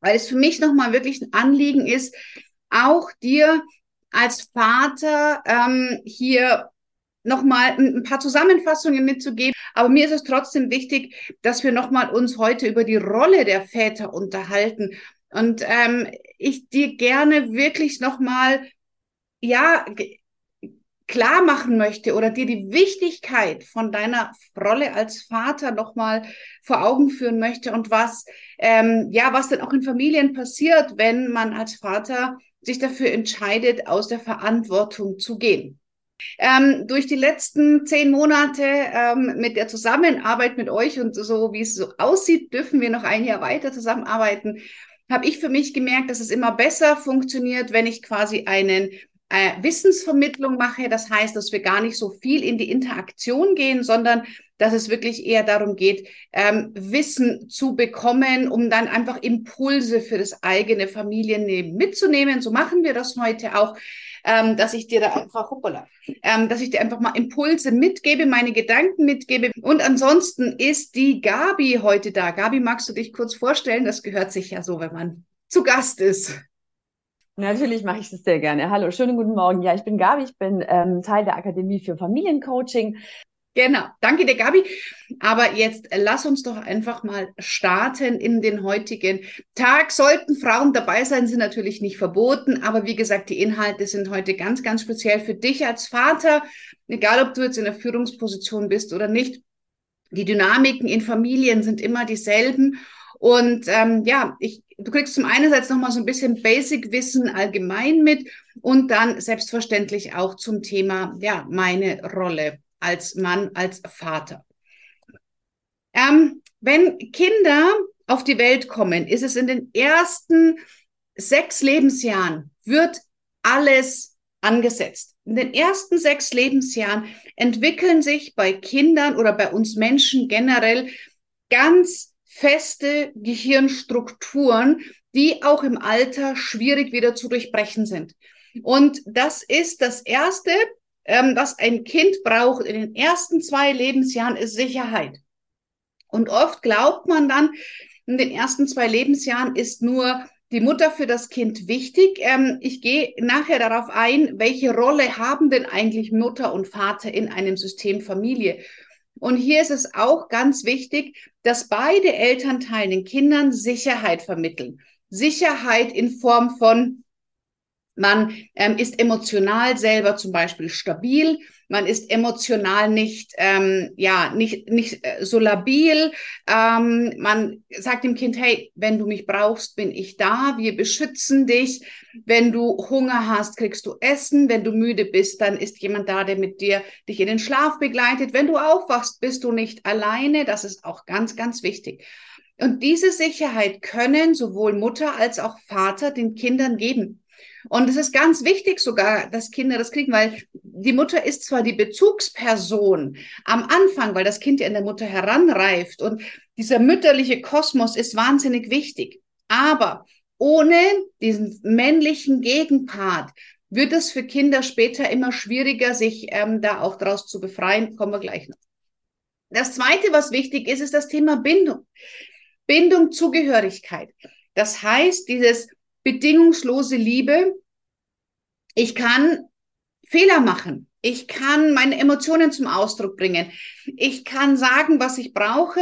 weil es für mich nochmal wirklich ein Anliegen ist, auch dir als Vater ähm, hier nochmal ein paar Zusammenfassungen mitzugeben. Aber mir ist es trotzdem wichtig, dass wir nochmal uns heute über die Rolle der Väter unterhalten. Und ähm, ich dir gerne wirklich nochmal, ja, klar machen möchte oder dir die Wichtigkeit von deiner Rolle als Vater nochmal vor Augen führen möchte und was, ähm, ja, was denn auch in Familien passiert, wenn man als Vater sich dafür entscheidet, aus der Verantwortung zu gehen. Ähm, durch die letzten zehn Monate ähm, mit der Zusammenarbeit mit euch und so, wie es so aussieht, dürfen wir noch ein Jahr weiter zusammenarbeiten habe ich für mich gemerkt, dass es immer besser funktioniert, wenn ich quasi einen äh, Wissensvermittlung mache. Das heißt, dass wir gar nicht so viel in die Interaktion gehen, sondern dass es wirklich eher darum geht, ähm, Wissen zu bekommen, um dann einfach Impulse für das eigene Familienleben mitzunehmen. So machen wir das heute auch, ähm, dass ich dir da einfach, hoppala, ähm, dass ich dir einfach mal Impulse mitgebe, meine Gedanken mitgebe. Und ansonsten ist die Gabi heute da. Gabi, magst du dich kurz vorstellen? Das gehört sich ja so, wenn man zu Gast ist. Natürlich mache ich das sehr gerne. Hallo, schönen guten Morgen. Ja, ich bin Gabi, ich bin ähm, Teil der Akademie für Familiencoaching. Genau, danke dir, Gabi. Aber jetzt lass uns doch einfach mal starten in den heutigen Tag. Sollten Frauen dabei sein, sind natürlich nicht verboten. Aber wie gesagt, die Inhalte sind heute ganz, ganz speziell für dich als Vater. Egal, ob du jetzt in der Führungsposition bist oder nicht. Die Dynamiken in Familien sind immer dieselben. Und ähm, ja, ich, du kriegst zum einen jetzt nochmal so ein bisschen Basic-Wissen allgemein mit und dann selbstverständlich auch zum Thema, ja, meine Rolle als Mann, als Vater. Ähm, wenn Kinder auf die Welt kommen, ist es in den ersten sechs Lebensjahren, wird alles angesetzt. In den ersten sechs Lebensjahren entwickeln sich bei Kindern oder bei uns Menschen generell ganz feste Gehirnstrukturen, die auch im Alter schwierig wieder zu durchbrechen sind. Und das ist das Erste, ähm, was ein Kind braucht in den ersten zwei Lebensjahren, ist Sicherheit. Und oft glaubt man dann, in den ersten zwei Lebensjahren ist nur die Mutter für das Kind wichtig. Ähm, ich gehe nachher darauf ein, welche Rolle haben denn eigentlich Mutter und Vater in einem System Familie? Und hier ist es auch ganz wichtig, dass beide Elternteile den Kindern Sicherheit vermitteln. Sicherheit in Form von, man ähm, ist emotional selber zum Beispiel stabil, man ist emotional nicht, ähm, ja, nicht, nicht äh, so labil. Ähm, man sagt dem Kind, hey, wenn du mich brauchst, bin ich da, wir beschützen dich. Wenn du Hunger hast, kriegst du Essen. Wenn du müde bist, dann ist jemand da, der mit dir dich in den Schlaf begleitet. Wenn du aufwachst, bist du nicht alleine. Das ist auch ganz, ganz wichtig. Und diese Sicherheit können sowohl Mutter als auch Vater den Kindern geben. Und es ist ganz wichtig sogar, dass Kinder das kriegen, weil die Mutter ist zwar die Bezugsperson am Anfang, weil das Kind ja in der Mutter heranreift und dieser mütterliche Kosmos ist wahnsinnig wichtig. Aber ohne diesen männlichen Gegenpart wird es für Kinder später immer schwieriger, sich ähm, da auch daraus zu befreien. Kommen wir gleich noch. Das Zweite, was wichtig ist, ist das Thema Bindung. Bindung, Zugehörigkeit. Das heißt, dieses bedingungslose Liebe. Ich kann Fehler machen. Ich kann meine Emotionen zum Ausdruck bringen. Ich kann sagen, was ich brauche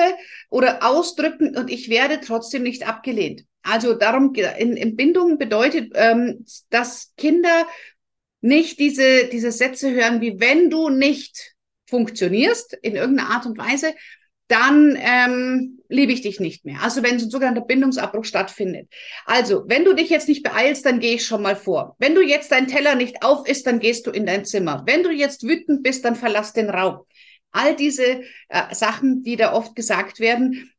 oder ausdrücken und ich werde trotzdem nicht abgelehnt. Also darum, in, in Bindung bedeutet, ähm, dass Kinder nicht diese, diese Sätze hören, wie wenn du nicht funktionierst in irgendeiner Art und Weise, dann ähm, liebe ich dich nicht mehr. Also wenn so ein sogenannter Bindungsabbruch stattfindet. Also, wenn du dich jetzt nicht beeilst, dann gehe ich schon mal vor. Wenn du jetzt deinen Teller nicht auf isst, dann gehst du in dein Zimmer. Wenn du jetzt wütend bist, dann verlass den Raum. All diese äh, Sachen, die da oft gesagt werden,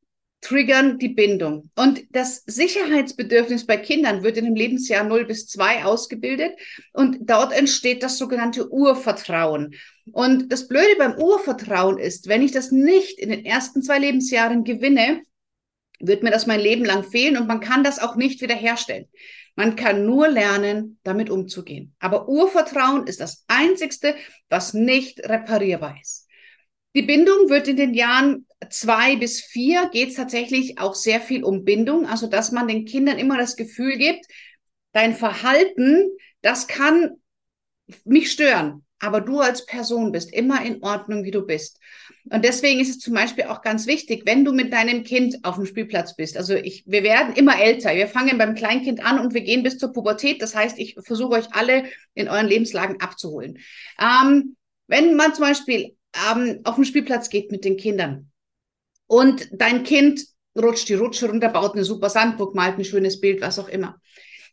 triggern die Bindung. Und das Sicherheitsbedürfnis bei Kindern wird in dem Lebensjahr 0 bis 2 ausgebildet und dort entsteht das sogenannte Urvertrauen. Und das Blöde beim Urvertrauen ist, wenn ich das nicht in den ersten zwei Lebensjahren gewinne, wird mir das mein Leben lang fehlen und man kann das auch nicht wiederherstellen. Man kann nur lernen, damit umzugehen. Aber Urvertrauen ist das Einzigste, was nicht reparierbar ist. Die Bindung wird in den Jahren zwei bis vier geht es tatsächlich auch sehr viel um Bindung, also dass man den Kindern immer das Gefühl gibt, dein Verhalten, das kann mich stören, aber du als Person bist immer in Ordnung, wie du bist. Und deswegen ist es zum Beispiel auch ganz wichtig, wenn du mit deinem Kind auf dem Spielplatz bist. Also ich, wir werden immer älter. Wir fangen beim Kleinkind an und wir gehen bis zur Pubertät. Das heißt, ich versuche euch alle in euren Lebenslagen abzuholen. Ähm, wenn man zum Beispiel ähm, auf dem Spielplatz geht mit den Kindern und dein Kind rutscht die Rutsche runter, baut eine super Sandburg, malt ein schönes Bild, was auch immer,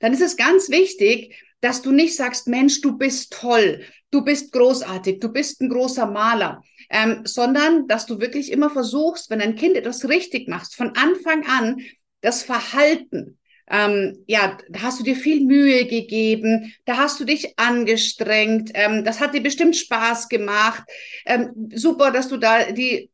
dann ist es ganz wichtig, dass du nicht sagst, Mensch, du bist toll, du bist großartig, du bist ein großer Maler, ähm, sondern dass du wirklich immer versuchst, wenn ein Kind etwas richtig machst, von Anfang an das Verhalten, ähm, ja, da hast du dir viel Mühe gegeben, da hast du dich angestrengt, ähm, das hat dir bestimmt Spaß gemacht. Ähm, super, dass du da die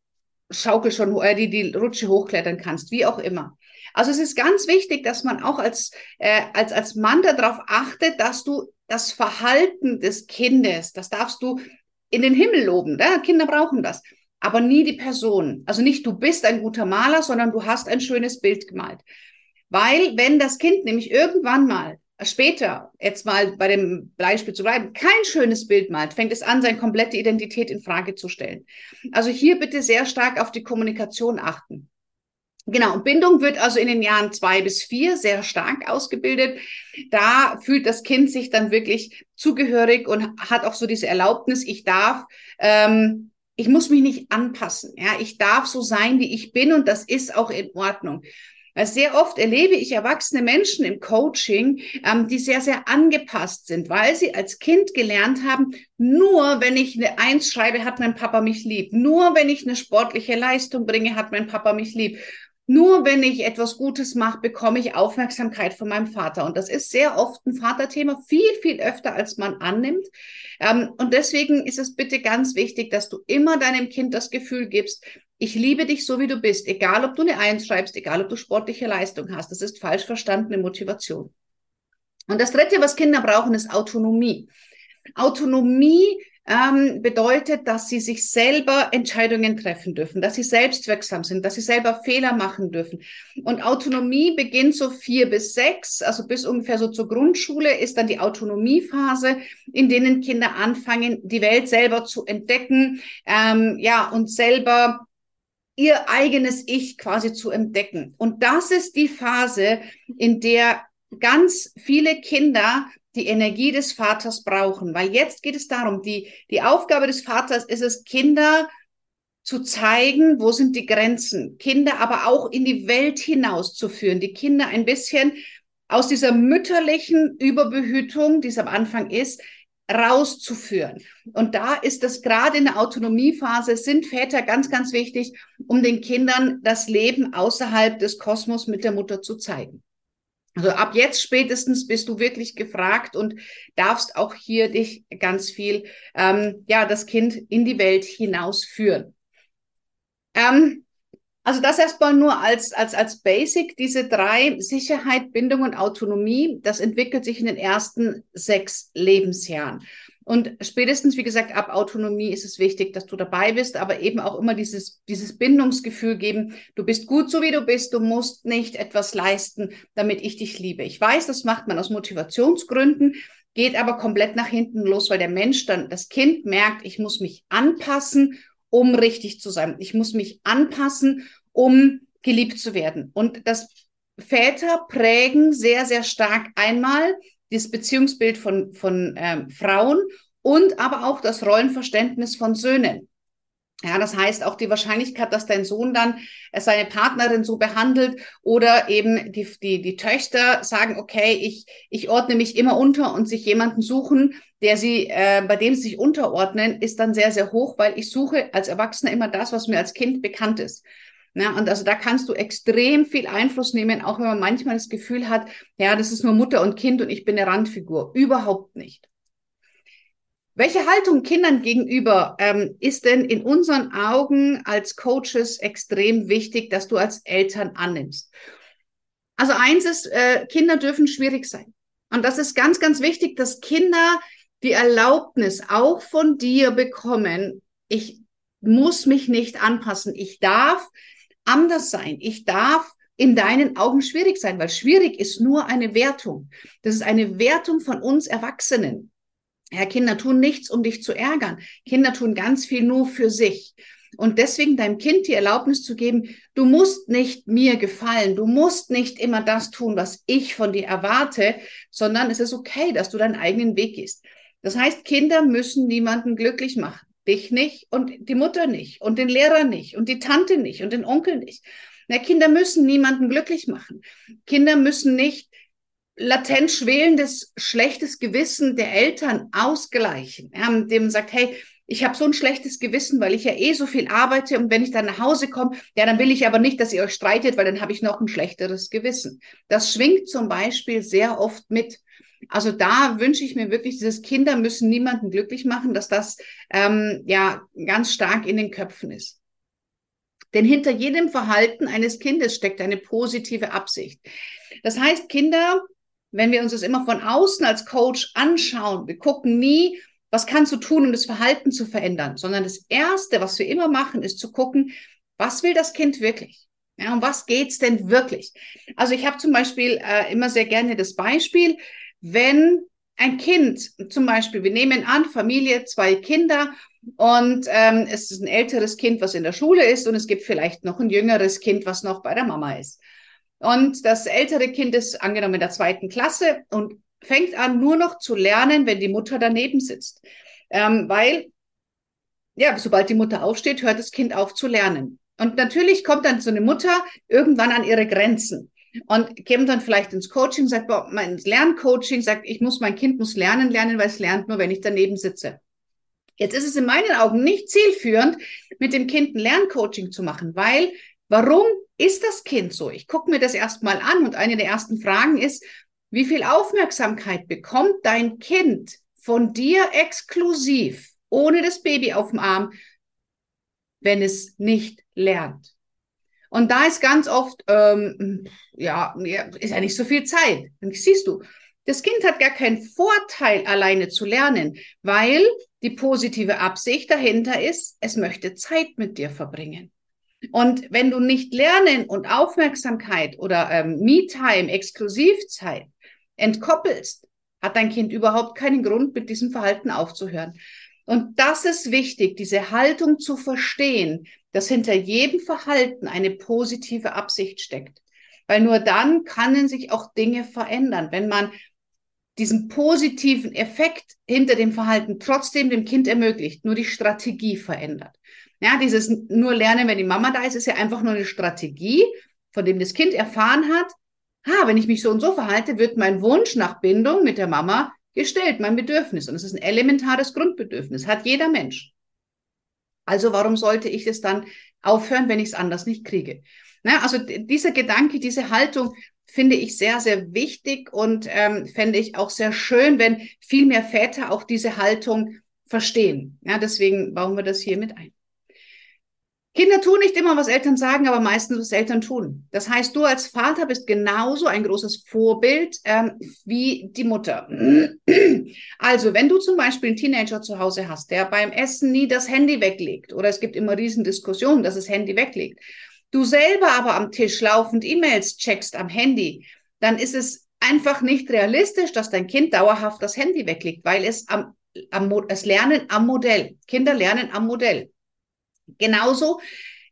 Schaukel schon, äh, die, die Rutsche hochklettern kannst, wie auch immer. Also es ist ganz wichtig, dass man auch als, äh, als, als Mann darauf achtet, dass du das Verhalten des Kindes, das darfst du in den Himmel loben. Ne? Kinder brauchen das. Aber nie die Person. Also nicht du bist ein guter Maler, sondern du hast ein schönes Bild gemalt. Weil wenn das Kind nämlich irgendwann mal später, jetzt mal bei dem Beispiel zu bleiben, kein schönes Bild malt, fängt es an, seine komplette Identität in Frage zu stellen. Also hier bitte sehr stark auf die Kommunikation achten. Genau, Bindung wird also in den Jahren zwei bis vier sehr stark ausgebildet. Da fühlt das Kind sich dann wirklich zugehörig und hat auch so diese Erlaubnis, ich darf, ähm, ich muss mich nicht anpassen. Ja, ich darf so sein, wie ich bin und das ist auch in Ordnung. Sehr oft erlebe ich erwachsene Menschen im Coaching, ähm, die sehr, sehr angepasst sind, weil sie als Kind gelernt haben, nur wenn ich eine Eins schreibe, hat mein Papa mich lieb. Nur wenn ich eine sportliche Leistung bringe, hat mein Papa mich lieb. Nur wenn ich etwas Gutes mache, bekomme ich Aufmerksamkeit von meinem Vater. Und das ist sehr oft ein Vaterthema, viel, viel öfter, als man annimmt. Ähm, und deswegen ist es bitte ganz wichtig, dass du immer deinem Kind das Gefühl gibst, ich liebe dich so, wie du bist, egal ob du eine Eins schreibst, egal ob du sportliche Leistung hast. Das ist falsch verstandene Motivation. Und das Dritte, was Kinder brauchen, ist Autonomie. Autonomie ähm, bedeutet, dass sie sich selber Entscheidungen treffen dürfen, dass sie selbstwirksam sind, dass sie selber Fehler machen dürfen. Und Autonomie beginnt so vier bis sechs, also bis ungefähr so zur Grundschule ist dann die Autonomiephase, in denen Kinder anfangen, die Welt selber zu entdecken, ähm, ja, und selber ihr eigenes Ich quasi zu entdecken. Und das ist die Phase, in der ganz viele Kinder die Energie des Vaters brauchen. Weil jetzt geht es darum, die, die Aufgabe des Vaters ist es, Kinder zu zeigen, wo sind die Grenzen, Kinder aber auch in die Welt hinaus zu führen, die Kinder ein bisschen aus dieser mütterlichen Überbehütung, die es am Anfang ist, rauszuführen. Und da ist das gerade in der Autonomiephase, sind Väter ganz, ganz wichtig, um den Kindern das Leben außerhalb des Kosmos mit der Mutter zu zeigen. Also ab jetzt spätestens bist du wirklich gefragt und darfst auch hier dich ganz viel, ähm, ja, das Kind in die Welt hinausführen. Ähm, also das erstmal nur als, als, als Basic. Diese drei, Sicherheit, Bindung und Autonomie, das entwickelt sich in den ersten sechs Lebensjahren. Und spätestens, wie gesagt, ab Autonomie ist es wichtig, dass du dabei bist, aber eben auch immer dieses, dieses Bindungsgefühl geben, du bist gut so wie du bist, du musst nicht etwas leisten, damit ich dich liebe. Ich weiß, das macht man aus Motivationsgründen, geht aber komplett nach hinten los, weil der Mensch dann, das Kind merkt, ich muss mich anpassen, um richtig zu sein. Ich muss mich anpassen, um geliebt zu werden. Und das Väter prägen sehr, sehr stark einmal das Beziehungsbild von, von ähm, Frauen und aber auch das Rollenverständnis von Söhnen. Ja, das heißt auch die Wahrscheinlichkeit, dass dein Sohn dann äh, seine Partnerin so behandelt oder eben die, die, die Töchter sagen, okay, ich, ich ordne mich immer unter und sich jemanden suchen, der sie, äh, bei dem sie sich unterordnen, ist dann sehr, sehr hoch, weil ich suche als Erwachsener immer das, was mir als Kind bekannt ist. Ja, und also da kannst du extrem viel Einfluss nehmen, auch wenn man manchmal das Gefühl hat, ja, das ist nur Mutter und Kind und ich bin eine Randfigur. Überhaupt nicht. Welche Haltung Kindern gegenüber ähm, ist denn in unseren Augen als Coaches extrem wichtig, dass du als Eltern annimmst? Also eins ist, äh, Kinder dürfen schwierig sein. Und das ist ganz, ganz wichtig, dass Kinder die Erlaubnis auch von dir bekommen, ich muss mich nicht anpassen, ich darf anders sein, ich darf in deinen Augen schwierig sein, weil schwierig ist nur eine Wertung. Das ist eine Wertung von uns Erwachsenen. Ja, Kinder tun nichts, um dich zu ärgern. Kinder tun ganz viel nur für sich. Und deswegen deinem Kind die Erlaubnis zu geben, du musst nicht mir gefallen, du musst nicht immer das tun, was ich von dir erwarte, sondern es ist okay, dass du deinen eigenen Weg gehst. Das heißt, Kinder müssen niemanden glücklich machen. Dich nicht und die Mutter nicht und den Lehrer nicht und die Tante nicht und den Onkel nicht. Na, Kinder müssen niemanden glücklich machen. Kinder müssen nicht latent schwelendes, schlechtes Gewissen der Eltern ausgleichen, ja, dem man sagt, hey, ich habe so ein schlechtes Gewissen, weil ich ja eh so viel arbeite und wenn ich dann nach Hause komme, ja, dann will ich aber nicht, dass ihr euch streitet, weil dann habe ich noch ein schlechteres Gewissen. Das schwingt zum Beispiel sehr oft mit. Also da wünsche ich mir wirklich, dieses Kinder müssen niemanden glücklich machen, dass das ähm, ja ganz stark in den Köpfen ist. Denn hinter jedem Verhalten eines Kindes steckt eine positive Absicht. Das heißt, Kinder wenn wir uns das immer von außen als Coach anschauen, wir gucken nie, was kannst du tun, um das Verhalten zu verändern, sondern das Erste, was wir immer machen, ist zu gucken, was will das Kind wirklich? Ja, um was geht's denn wirklich? Also ich habe zum Beispiel äh, immer sehr gerne das Beispiel, wenn ein Kind, zum Beispiel, wir nehmen an, Familie, zwei Kinder und ähm, es ist ein älteres Kind, was in der Schule ist und es gibt vielleicht noch ein jüngeres Kind, was noch bei der Mama ist. Und das ältere Kind ist angenommen in der zweiten Klasse und fängt an, nur noch zu lernen, wenn die Mutter daneben sitzt. Ähm, weil, ja, sobald die Mutter aufsteht, hört das Kind auf zu lernen. Und natürlich kommt dann so eine Mutter irgendwann an ihre Grenzen und kommt dann vielleicht ins Coaching, sagt, mein Lerncoaching sagt, ich muss, mein Kind muss lernen, lernen, weil es lernt nur, wenn ich daneben sitze. Jetzt ist es in meinen Augen nicht zielführend, mit dem Kind ein Lerncoaching zu machen, weil Warum ist das Kind so? Ich gucke mir das erstmal an und eine der ersten Fragen ist, wie viel Aufmerksamkeit bekommt dein Kind von dir exklusiv, ohne das Baby auf dem Arm, wenn es nicht lernt? Und da ist ganz oft, ähm, ja, ist ja nicht so viel Zeit. Dann siehst du, das Kind hat gar keinen Vorteil, alleine zu lernen, weil die positive Absicht dahinter ist, es möchte Zeit mit dir verbringen. Und wenn du nicht Lernen und Aufmerksamkeit oder ähm, Me-Time, Exklusivzeit entkoppelst, hat dein Kind überhaupt keinen Grund, mit diesem Verhalten aufzuhören. Und das ist wichtig, diese Haltung zu verstehen, dass hinter jedem Verhalten eine positive Absicht steckt. Weil nur dann können sich auch Dinge verändern, wenn man diesen positiven Effekt hinter dem Verhalten trotzdem dem Kind ermöglicht, nur die Strategie verändert. Ja, dieses nur lernen, wenn die Mama da ist, ist ja einfach nur eine Strategie, von dem das Kind erfahren hat, ha, wenn ich mich so und so verhalte, wird mein Wunsch nach Bindung mit der Mama gestellt, mein Bedürfnis. Und es ist ein elementares Grundbedürfnis, hat jeder Mensch. Also warum sollte ich es dann aufhören, wenn ich es anders nicht kriege? Na, also dieser Gedanke, diese Haltung finde ich sehr, sehr wichtig und ähm, fände ich auch sehr schön, wenn viel mehr Väter auch diese Haltung verstehen. Ja, deswegen bauen wir das hier mit ein. Kinder tun nicht immer, was Eltern sagen, aber meistens, was Eltern tun. Das heißt, du als Vater bist genauso ein großes Vorbild ähm, wie die Mutter. Also, wenn du zum Beispiel einen Teenager zu Hause hast, der beim Essen nie das Handy weglegt, oder es gibt immer Riesendiskussionen, dass das Handy weglegt, du selber aber am Tisch laufend E-Mails checkst am Handy, dann ist es einfach nicht realistisch, dass dein Kind dauerhaft das Handy weglegt, weil es am, am es lernen am Modell. Kinder lernen am Modell. Genauso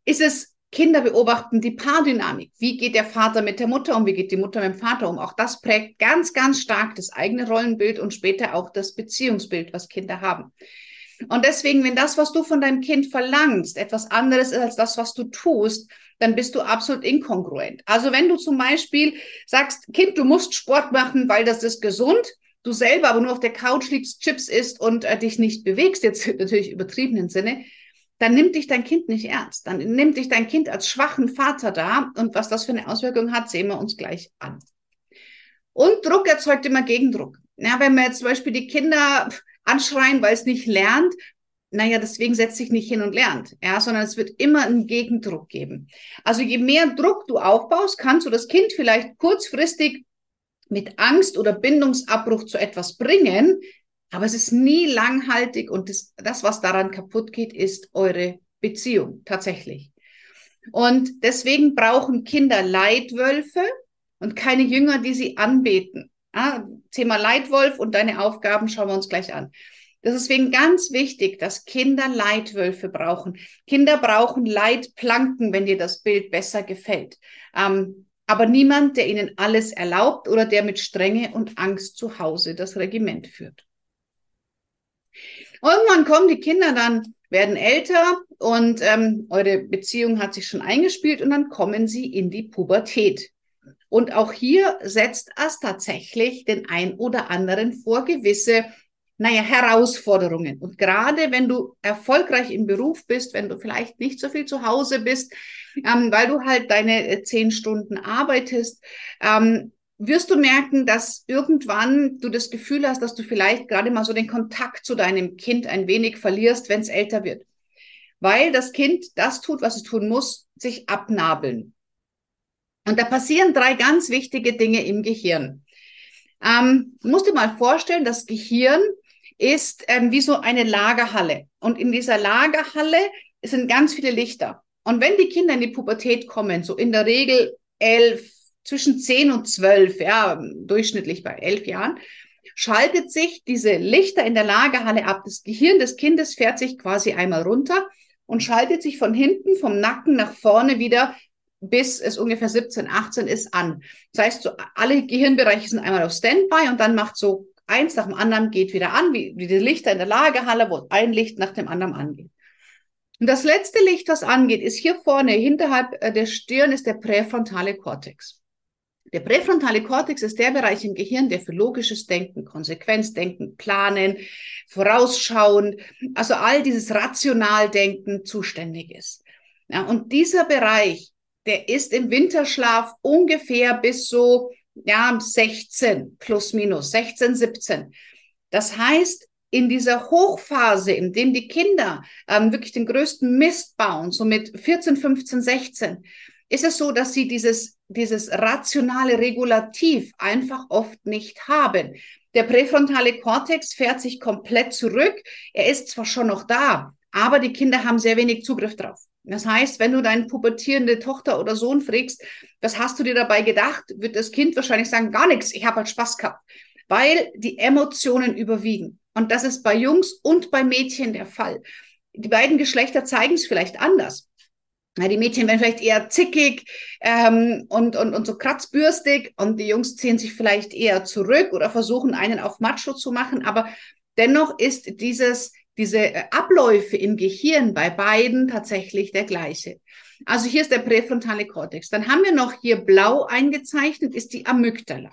ist es, Kinder beobachten die Paardynamik. Wie geht der Vater mit der Mutter um? Wie geht die Mutter mit dem Vater um? Auch das prägt ganz, ganz stark das eigene Rollenbild und später auch das Beziehungsbild, was Kinder haben. Und deswegen, wenn das, was du von deinem Kind verlangst, etwas anderes ist als das, was du tust, dann bist du absolut inkongruent. Also wenn du zum Beispiel sagst, Kind, du musst Sport machen, weil das ist gesund, du selber aber nur auf der Couch liegst, Chips isst und äh, dich nicht bewegst, jetzt natürlich übertriebenen Sinne, dann nimmt dich dein Kind nicht ernst. Dann nimmt dich dein Kind als schwachen Vater da. Und was das für eine Auswirkung hat, sehen wir uns gleich an. Und Druck erzeugt immer Gegendruck. Ja, wenn wir jetzt zum Beispiel die Kinder anschreien, weil es nicht lernt, naja, deswegen setzt sich nicht hin und lernt, ja, sondern es wird immer einen Gegendruck geben. Also je mehr Druck du aufbaust, kannst du das Kind vielleicht kurzfristig mit Angst oder Bindungsabbruch zu etwas bringen, aber es ist nie langhaltig und das, das was daran kaputt geht, ist eure Beziehung tatsächlich. Und deswegen brauchen Kinder Leitwölfe und keine Jünger, die sie anbeten. Ah, Thema Leitwolf und deine Aufgaben schauen wir uns gleich an. Das ist deswegen ganz wichtig, dass Kinder Leitwölfe brauchen. Kinder brauchen Leitplanken, wenn dir das Bild besser gefällt. Ähm, aber niemand, der ihnen alles erlaubt oder der mit Strenge und Angst zu Hause das Regiment führt. Irgendwann kommen die Kinder dann, werden älter und ähm, eure Beziehung hat sich schon eingespielt und dann kommen sie in die Pubertät. Und auch hier setzt es tatsächlich den ein oder anderen vor gewisse naja, Herausforderungen. Und gerade wenn du erfolgreich im Beruf bist, wenn du vielleicht nicht so viel zu Hause bist, ähm, weil du halt deine äh, zehn Stunden arbeitest, ähm, wirst du merken, dass irgendwann du das Gefühl hast, dass du vielleicht gerade mal so den Kontakt zu deinem Kind ein wenig verlierst, wenn es älter wird. Weil das Kind das tut, was es tun muss, sich abnabeln. Und da passieren drei ganz wichtige Dinge im Gehirn. Ähm, musst dir mal vorstellen, das Gehirn ist ähm, wie so eine Lagerhalle. Und in dieser Lagerhalle sind ganz viele Lichter. Und wenn die Kinder in die Pubertät kommen, so in der Regel elf, zwischen zehn und zwölf, ja, durchschnittlich bei elf Jahren, schaltet sich diese Lichter in der Lagerhalle ab. Das Gehirn des Kindes fährt sich quasi einmal runter und schaltet sich von hinten, vom Nacken nach vorne wieder bis es ungefähr 17, 18 ist an. Das heißt, so alle Gehirnbereiche sind einmal auf Standby und dann macht so eins nach dem anderen geht wieder an, wie, wie die Lichter in der Lagerhalle, wo ein Licht nach dem anderen angeht. Und das letzte Licht, das angeht, ist hier vorne, hinterhalb äh, der Stirn, ist der präfrontale Kortex. Der präfrontale Kortex ist der Bereich im Gehirn, der für logisches Denken, Konsequenzdenken, Planen, Vorausschauen, also all dieses Rationaldenken zuständig ist. Ja, und dieser Bereich, der ist im Winterschlaf ungefähr bis so ja, 16 plus minus, 16, 17. Das heißt, in dieser Hochphase, in dem die Kinder ähm, wirklich den größten Mist bauen, so mit 14, 15, 16, ist es so, dass sie dieses, dieses rationale Regulativ einfach oft nicht haben. Der präfrontale Kortex fährt sich komplett zurück. Er ist zwar schon noch da, aber die Kinder haben sehr wenig Zugriff drauf. Das heißt, wenn du deine pubertierende Tochter oder Sohn fragst, was hast du dir dabei gedacht, wird das Kind wahrscheinlich sagen, gar nichts, ich habe halt Spaß gehabt, weil die Emotionen überwiegen. Und das ist bei Jungs und bei Mädchen der Fall. Die beiden Geschlechter zeigen es vielleicht anders. Die Mädchen werden vielleicht eher zickig ähm, und, und, und so kratzbürstig und die Jungs ziehen sich vielleicht eher zurück oder versuchen einen auf Macho zu machen. Aber dennoch ist dieses diese äh, Abläufe im Gehirn bei beiden tatsächlich der gleiche. Also hier ist der präfrontale Kortex. Dann haben wir noch hier blau eingezeichnet, ist die Amygdala.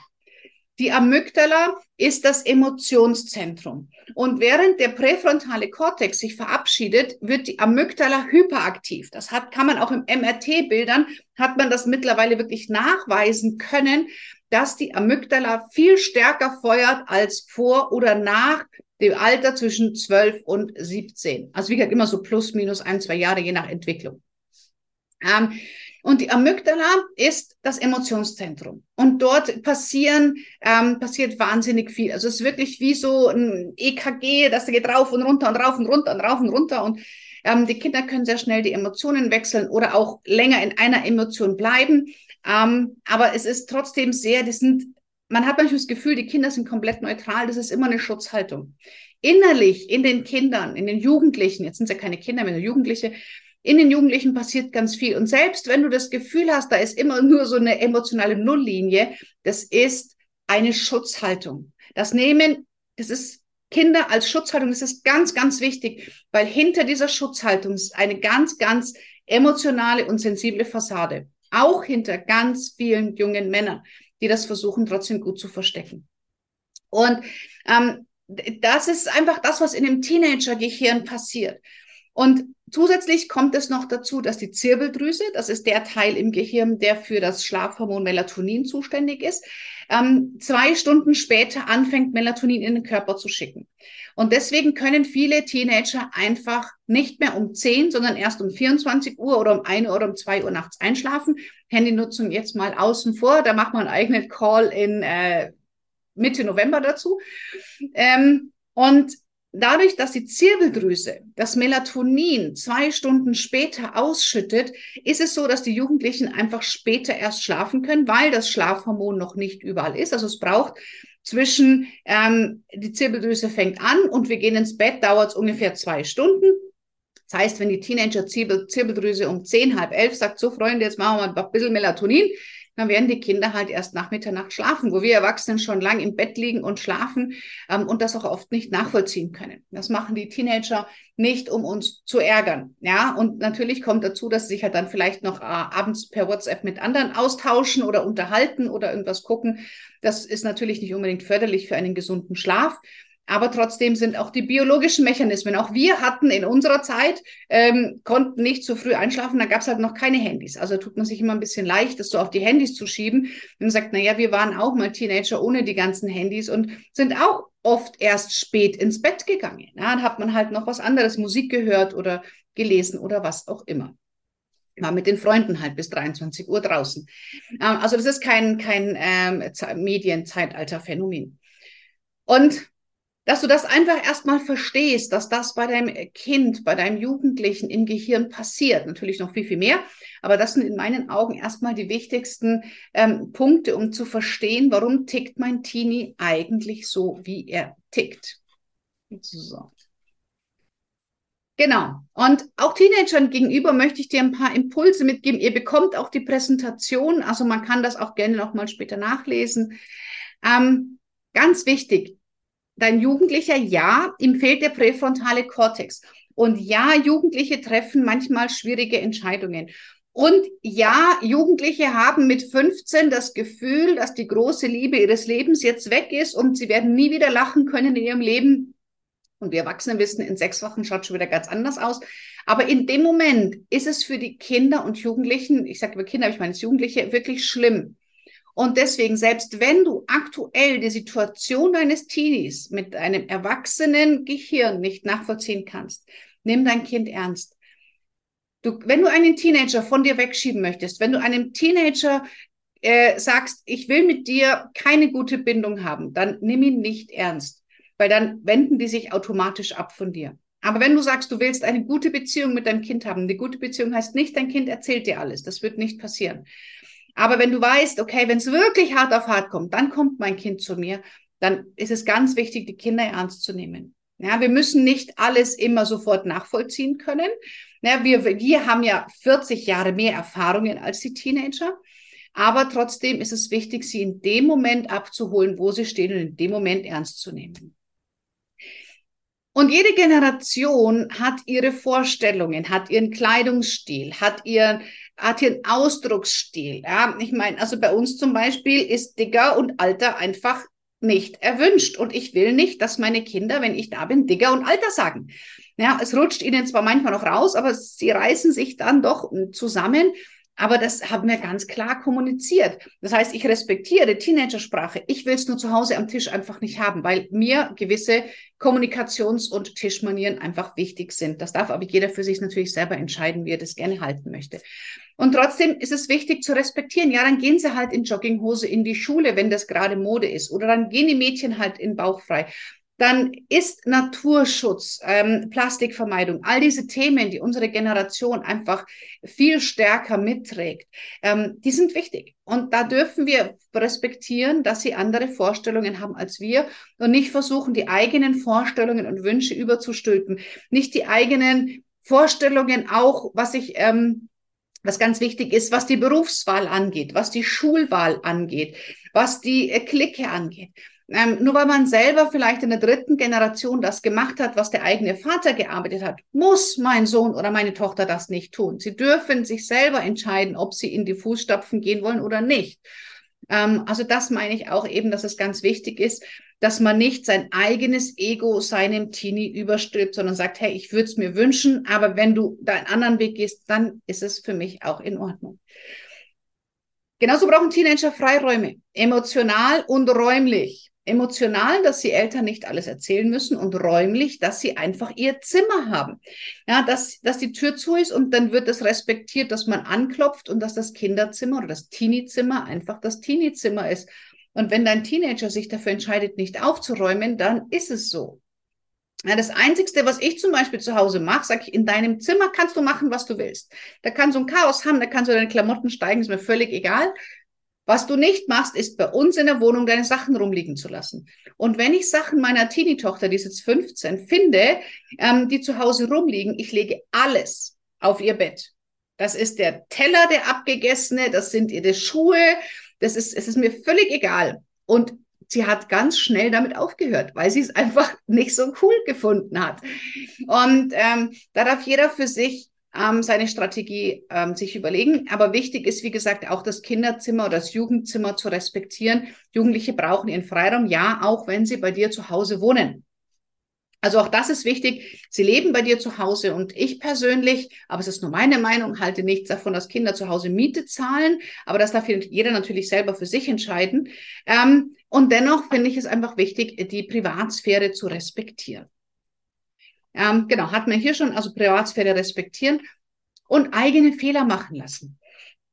Die Amygdala ist das Emotionszentrum. Und während der präfrontale Kortex sich verabschiedet, wird die Amygdala hyperaktiv. Das hat, kann man auch im MRT-Bildern, hat man das mittlerweile wirklich nachweisen können, dass die Amygdala viel stärker feuert als vor oder nach dem Alter zwischen 12 und 17. Also wie gesagt, immer so plus, minus ein, zwei Jahre, je nach Entwicklung. Ähm, und die Amygdala ist das Emotionszentrum. Und dort passieren, ähm, passiert wahnsinnig viel. Also es ist wirklich wie so ein EKG, das geht rauf und runter und rauf und runter und rauf und runter. Und ähm, die Kinder können sehr schnell die Emotionen wechseln oder auch länger in einer Emotion bleiben. Ähm, aber es ist trotzdem sehr, die sind man hat manchmal das Gefühl, die Kinder sind komplett neutral. Das ist immer eine Schutzhaltung. Innerlich in den Kindern, in den Jugendlichen, jetzt sind es ja keine Kinder mehr, Jugendliche, in den Jugendlichen passiert ganz viel. Und selbst wenn du das Gefühl hast, da ist immer nur so eine emotionale Nulllinie, das ist eine Schutzhaltung. Das nehmen, das ist Kinder als Schutzhaltung, das ist ganz, ganz wichtig, weil hinter dieser Schutzhaltung ist eine ganz, ganz emotionale und sensible Fassade. Auch hinter ganz vielen jungen Männern die das versuchen, trotzdem gut zu verstecken. Und ähm, das ist einfach das, was in dem Teenager-Gehirn passiert. Und zusätzlich kommt es noch dazu, dass die Zirbeldrüse, das ist der Teil im Gehirn, der für das Schlafhormon Melatonin zuständig ist, ähm, zwei Stunden später anfängt, Melatonin in den Körper zu schicken. Und deswegen können viele Teenager einfach nicht mehr um 10, sondern erst um 24 Uhr oder um 1 Uhr oder um 2 Uhr nachts einschlafen. Handynutzung jetzt mal außen vor. Da macht man einen eigenen Call in äh, Mitte November dazu. Ähm, und dadurch, dass die Zirbeldrüse das Melatonin zwei Stunden später ausschüttet, ist es so, dass die Jugendlichen einfach später erst schlafen können, weil das Schlafhormon noch nicht überall ist. Also es braucht zwischen, ähm, die Zirbeldrüse fängt an und wir gehen ins Bett, dauert es ungefähr zwei Stunden. Das heißt, wenn die Teenager Zirbeldrüse um zehn, halb elf sagt, so Freunde, jetzt machen wir mal ein bisschen Melatonin, dann werden die Kinder halt erst nach Mitternacht schlafen, wo wir Erwachsenen schon lang im Bett liegen und schlafen ähm, und das auch oft nicht nachvollziehen können. Das machen die Teenager nicht, um uns zu ärgern. Ja, und natürlich kommt dazu, dass sie sich halt dann vielleicht noch äh, abends per WhatsApp mit anderen austauschen oder unterhalten oder irgendwas gucken. Das ist natürlich nicht unbedingt förderlich für einen gesunden Schlaf. Aber trotzdem sind auch die biologischen Mechanismen. Auch wir hatten in unserer Zeit, ähm, konnten nicht zu früh einschlafen, da gab es halt noch keine Handys. Also tut man sich immer ein bisschen leicht, das so auf die Handys zu schieben. Und man sagt, na ja, wir waren auch mal Teenager ohne die ganzen Handys und sind auch oft erst spät ins Bett gegangen. Ja, dann hat man halt noch was anderes, Musik gehört oder gelesen oder was auch immer war mit den Freunden halt bis 23 Uhr draußen. Ähm, also das ist kein, kein ähm, Medienzeitalter-Phänomen. Und dass du das einfach erstmal verstehst, dass das bei deinem Kind, bei deinem Jugendlichen im Gehirn passiert. Natürlich noch viel, viel mehr, aber das sind in meinen Augen erstmal die wichtigsten ähm, Punkte, um zu verstehen, warum tickt mein Teenie eigentlich so, wie er tickt. So. Genau. Und auch Teenagern gegenüber möchte ich dir ein paar Impulse mitgeben. Ihr bekommt auch die Präsentation, also man kann das auch gerne nochmal später nachlesen. Ähm, ganz wichtig, dein Jugendlicher, ja, ihm fehlt der präfrontale Kortex. Und ja, Jugendliche treffen manchmal schwierige Entscheidungen. Und ja, Jugendliche haben mit 15 das Gefühl, dass die große Liebe ihres Lebens jetzt weg ist und sie werden nie wieder lachen können in ihrem Leben. Und wir Erwachsenen wissen, in sechs Wochen schaut schon wieder ganz anders aus. Aber in dem Moment ist es für die Kinder und Jugendlichen, ich sage über Kinder, aber ich meine Jugendliche, wirklich schlimm. Und deswegen, selbst wenn du aktuell die Situation deines Teenies mit einem erwachsenen Gehirn nicht nachvollziehen kannst, nimm dein Kind ernst. Du, wenn du einen Teenager von dir wegschieben möchtest, wenn du einem Teenager äh, sagst, ich will mit dir keine gute Bindung haben, dann nimm ihn nicht ernst, weil dann wenden die sich automatisch ab von dir. Aber wenn du sagst, du willst eine gute Beziehung mit deinem Kind haben, die gute Beziehung heißt nicht, dein Kind erzählt dir alles. Das wird nicht passieren. Aber wenn du weißt, okay, wenn es wirklich hart auf hart kommt, dann kommt mein Kind zu mir, dann ist es ganz wichtig, die Kinder ernst zu nehmen. Ja, wir müssen nicht alles immer sofort nachvollziehen können. Ja, wir, wir haben ja 40 Jahre mehr Erfahrungen als die Teenager. Aber trotzdem ist es wichtig, sie in dem Moment abzuholen, wo sie stehen und in dem Moment ernst zu nehmen. Und jede Generation hat ihre Vorstellungen, hat ihren Kleidungsstil, hat ihren, hat ihren Ausdrucksstil. Ja, ich meine, also bei uns zum Beispiel ist Digger und Alter einfach nicht erwünscht. Und ich will nicht, dass meine Kinder, wenn ich da bin, Digger und Alter sagen. Ja, es rutscht ihnen zwar manchmal noch raus, aber sie reißen sich dann doch zusammen aber das haben wir ganz klar kommuniziert. Das heißt, ich respektiere Teenagersprache. Ich will es nur zu Hause am Tisch einfach nicht haben, weil mir gewisse Kommunikations- und Tischmanieren einfach wichtig sind. Das darf aber jeder für sich natürlich selber entscheiden, wie er das gerne halten möchte. Und trotzdem ist es wichtig zu respektieren. Ja, dann gehen sie halt in Jogginghose in die Schule, wenn das gerade Mode ist. Oder dann gehen die Mädchen halt in Bauchfrei dann ist Naturschutz, ähm, Plastikvermeidung, all diese Themen, die unsere Generation einfach viel stärker mitträgt, ähm, die sind wichtig. Und da dürfen wir respektieren, dass sie andere Vorstellungen haben als wir und nicht versuchen, die eigenen Vorstellungen und Wünsche überzustülpen, nicht die eigenen Vorstellungen auch, was ich ähm, was ganz wichtig ist, was die Berufswahl angeht, was die Schulwahl angeht, was die äh, Clique angeht. Ähm, nur weil man selber vielleicht in der dritten Generation das gemacht hat, was der eigene Vater gearbeitet hat, muss mein Sohn oder meine Tochter das nicht tun. Sie dürfen sich selber entscheiden, ob sie in die Fußstapfen gehen wollen oder nicht. Ähm, also das meine ich auch eben, dass es ganz wichtig ist, dass man nicht sein eigenes Ego seinem Teenie überstülpt, sondern sagt, hey, ich würde es mir wünschen, aber wenn du da einen anderen Weg gehst, dann ist es für mich auch in Ordnung. Genauso brauchen Teenager Freiräume, emotional und räumlich. Emotional, dass sie Eltern nicht alles erzählen müssen und räumlich, dass sie einfach ihr Zimmer haben. Ja, dass, dass die Tür zu ist und dann wird es respektiert, dass man anklopft und dass das Kinderzimmer oder das Teenie-Zimmer einfach das Teenie-Zimmer ist. Und wenn dein Teenager sich dafür entscheidet, nicht aufzuräumen, dann ist es so. Ja, das Einzige, was ich zum Beispiel zu Hause mache, sage ich, in deinem Zimmer kannst du machen, was du willst. Da kannst du ein Chaos haben, da kannst du deine Klamotten steigen, ist mir völlig egal. Was du nicht machst, ist bei uns in der Wohnung deine Sachen rumliegen zu lassen. Und wenn ich Sachen meiner Teenie-Tochter, die ist jetzt 15, finde, ähm, die zu Hause rumliegen, ich lege alles auf ihr Bett. Das ist der Teller, der abgegessene, das sind ihre Schuhe, das ist, es ist mir völlig egal. Und sie hat ganz schnell damit aufgehört, weil sie es einfach nicht so cool gefunden hat. Und ähm, da darf jeder für sich ähm, seine Strategie ähm, sich überlegen. Aber wichtig ist, wie gesagt, auch das Kinderzimmer oder das Jugendzimmer zu respektieren. Jugendliche brauchen ihren Freiraum, ja, auch wenn sie bei dir zu Hause wohnen. Also auch das ist wichtig. Sie leben bei dir zu Hause und ich persönlich, aber es ist nur meine Meinung, halte nichts davon, dass Kinder zu Hause Miete zahlen. Aber das darf jeder natürlich selber für sich entscheiden. Ähm, und dennoch finde ich es einfach wichtig, die Privatsphäre zu respektieren. Ähm, genau, hat man hier schon, also Privatsphäre respektieren und eigene Fehler machen lassen.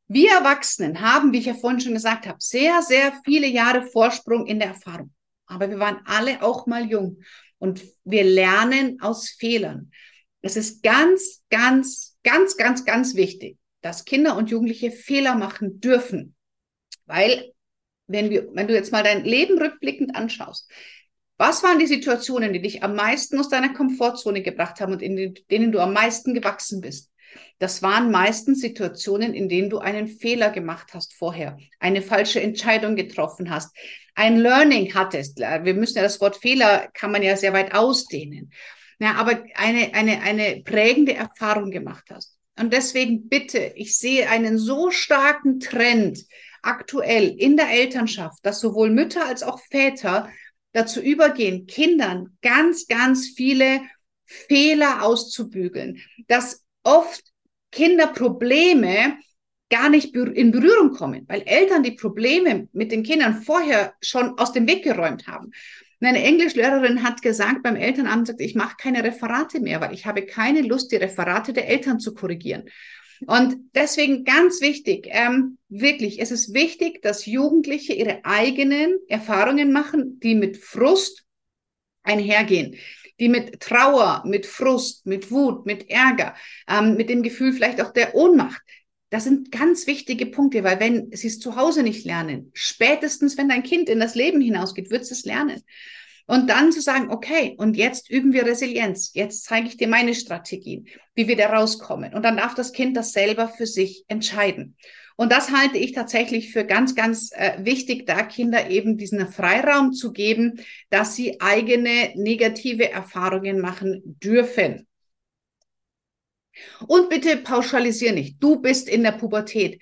Wir Erwachsenen haben, wie ich ja vorhin schon gesagt habe, sehr, sehr viele Jahre Vorsprung in der Erfahrung. Aber wir waren alle auch mal jung und wir lernen aus Fehlern. Es ist ganz, ganz, ganz, ganz, ganz wichtig, dass Kinder und Jugendliche Fehler machen dürfen. Weil, wenn, wir, wenn du jetzt mal dein Leben rückblickend anschaust, was waren die Situationen, die dich am meisten aus deiner Komfortzone gebracht haben und in denen du am meisten gewachsen bist? Das waren meistens Situationen, in denen du einen Fehler gemacht hast vorher, eine falsche Entscheidung getroffen hast, ein Learning hattest. Wir müssen ja das Wort Fehler kann man ja sehr weit ausdehnen. Ja, aber eine, eine, eine prägende Erfahrung gemacht hast. Und deswegen bitte, ich sehe einen so starken Trend aktuell in der Elternschaft, dass sowohl Mütter als auch Väter dazu übergehen, Kindern ganz, ganz viele Fehler auszubügeln, dass oft Kinder Probleme gar nicht in Berührung kommen, weil Eltern die Probleme mit den Kindern vorher schon aus dem Weg geräumt haben. Eine Englischlehrerin hat gesagt beim Elternamt, sagt, ich mache keine Referate mehr, weil ich habe keine Lust, die Referate der Eltern zu korrigieren. Und deswegen ganz wichtig, ähm, wirklich, es ist wichtig, dass Jugendliche ihre eigenen Erfahrungen machen, die mit Frust einhergehen, die mit Trauer, mit Frust, mit Wut, mit Ärger, ähm, mit dem Gefühl vielleicht auch der Ohnmacht. Das sind ganz wichtige Punkte, weil wenn sie es zu Hause nicht lernen, spätestens wenn dein Kind in das Leben hinausgeht, wird es es lernen. Und dann zu sagen, okay, und jetzt üben wir Resilienz. Jetzt zeige ich dir meine Strategien, wie wir da rauskommen. Und dann darf das Kind das selber für sich entscheiden. Und das halte ich tatsächlich für ganz, ganz äh, wichtig, da Kinder eben diesen Freiraum zu geben, dass sie eigene negative Erfahrungen machen dürfen. Und bitte pauschalisier nicht. Du bist in der Pubertät.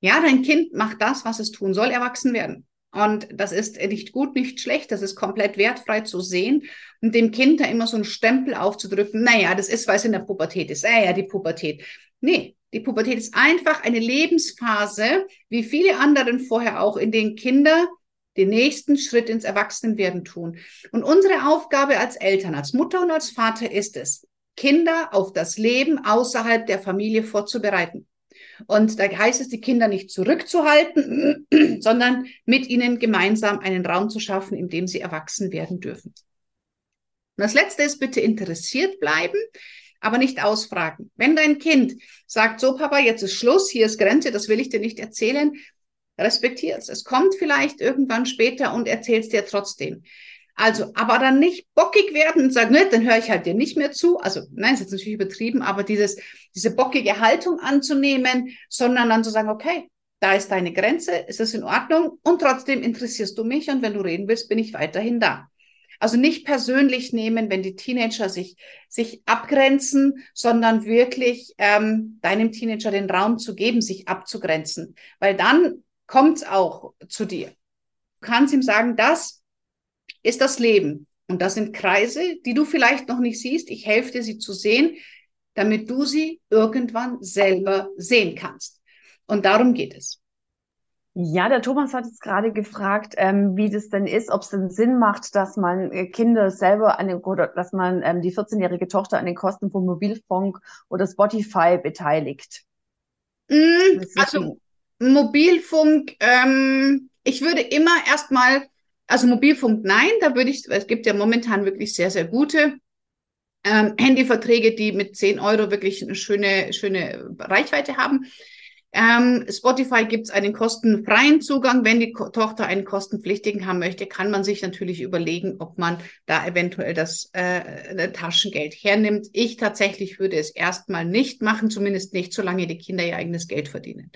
Ja, dein Kind macht das, was es tun soll, erwachsen werden. Und das ist nicht gut, nicht schlecht, das ist komplett wertfrei zu sehen und dem Kind da immer so einen Stempel aufzudrücken, naja, das ist, weil es in der Pubertät ist, naja, die Pubertät. Nee, die Pubertät ist einfach eine Lebensphase, wie viele anderen vorher auch, in denen Kinder den nächsten Schritt ins Erwachsenenwerden tun. Und unsere Aufgabe als Eltern, als Mutter und als Vater ist es, Kinder auf das Leben außerhalb der Familie vorzubereiten. Und da heißt es, die Kinder nicht zurückzuhalten, sondern mit ihnen gemeinsam einen Raum zu schaffen, in dem sie erwachsen werden dürfen. Und das Letzte ist bitte interessiert bleiben, aber nicht ausfragen. Wenn dein Kind sagt, so Papa, jetzt ist Schluss, hier ist Grenze, das will ich dir nicht erzählen, respektiert es. Es kommt vielleicht irgendwann später und erzählst dir trotzdem. Also, aber dann nicht bockig werden und sagen, ne, dann höre ich halt dir nicht mehr zu. Also, nein, ist jetzt natürlich übertrieben, aber dieses, diese bockige Haltung anzunehmen, sondern dann zu sagen, okay, da ist deine Grenze, ist das in Ordnung und trotzdem interessierst du mich und wenn du reden willst, bin ich weiterhin da. Also nicht persönlich nehmen, wenn die Teenager sich, sich abgrenzen, sondern wirklich ähm, deinem Teenager den Raum zu geben, sich abzugrenzen. Weil dann kommt es auch zu dir. Du kannst ihm sagen, das ist das Leben. Und das sind Kreise, die du vielleicht noch nicht siehst. Ich helfe dir, sie zu sehen, damit du sie irgendwann selber sehen kannst. Und darum geht es. Ja, der Thomas hat jetzt gerade gefragt, ähm, wie das denn ist, ob es denn Sinn macht, dass man äh, Kinder selber an den, oder dass man ähm, die 14-jährige Tochter an den Kosten von Mobilfunk oder Spotify beteiligt. Mm, also Mobilfunk, ähm, ich würde immer erstmal, also Mobilfunk nein, da würde ich, es gibt ja momentan wirklich sehr, sehr gute ähm, Handyverträge, die mit 10 Euro wirklich eine schöne, schöne Reichweite haben. Ähm, Spotify gibt es einen kostenfreien Zugang. Wenn die Ko Tochter einen kostenpflichtigen haben möchte, kann man sich natürlich überlegen, ob man da eventuell das äh, Taschengeld hernimmt. Ich tatsächlich würde es erstmal nicht machen, zumindest nicht, solange die Kinder ihr eigenes Geld verdienen.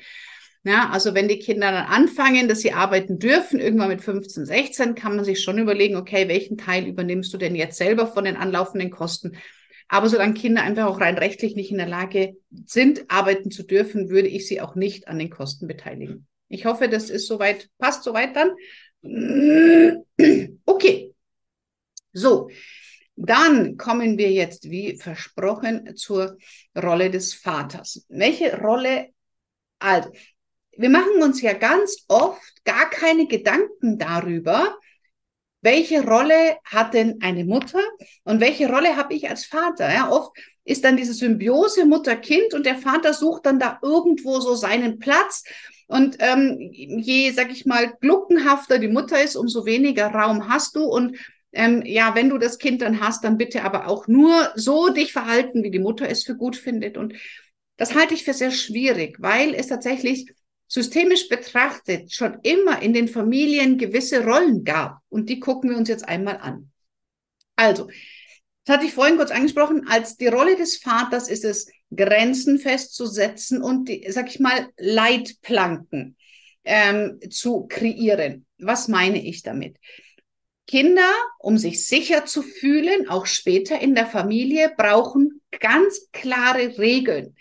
Ja, also wenn die Kinder dann anfangen, dass sie arbeiten dürfen, irgendwann mit 15, 16, kann man sich schon überlegen, okay, welchen Teil übernimmst du denn jetzt selber von den anlaufenden Kosten? Aber solange Kinder einfach auch rein rechtlich nicht in der Lage sind, arbeiten zu dürfen, würde ich sie auch nicht an den Kosten beteiligen. Ich hoffe, das ist soweit, passt soweit dann. Okay. So. Dann kommen wir jetzt, wie versprochen, zur Rolle des Vaters. Welche Rolle, also, wir machen uns ja ganz oft gar keine Gedanken darüber, welche Rolle hat denn eine Mutter und welche Rolle habe ich als Vater? Ja, oft ist dann diese Symbiose Mutter-Kind und der Vater sucht dann da irgendwo so seinen Platz. Und ähm, je, sag ich mal, gluckenhafter die Mutter ist, umso weniger Raum hast du. Und ähm, ja, wenn du das Kind dann hast, dann bitte aber auch nur so dich verhalten, wie die Mutter es für gut findet. Und das halte ich für sehr schwierig, weil es tatsächlich systemisch betrachtet schon immer in den Familien gewisse Rollen gab. Und die gucken wir uns jetzt einmal an. Also, das hatte ich vorhin kurz angesprochen, als die Rolle des Vaters ist es, Grenzen festzusetzen und, die, sag ich mal, Leitplanken ähm, zu kreieren. Was meine ich damit? Kinder, um sich sicher zu fühlen, auch später in der Familie, brauchen ganz klare Regeln.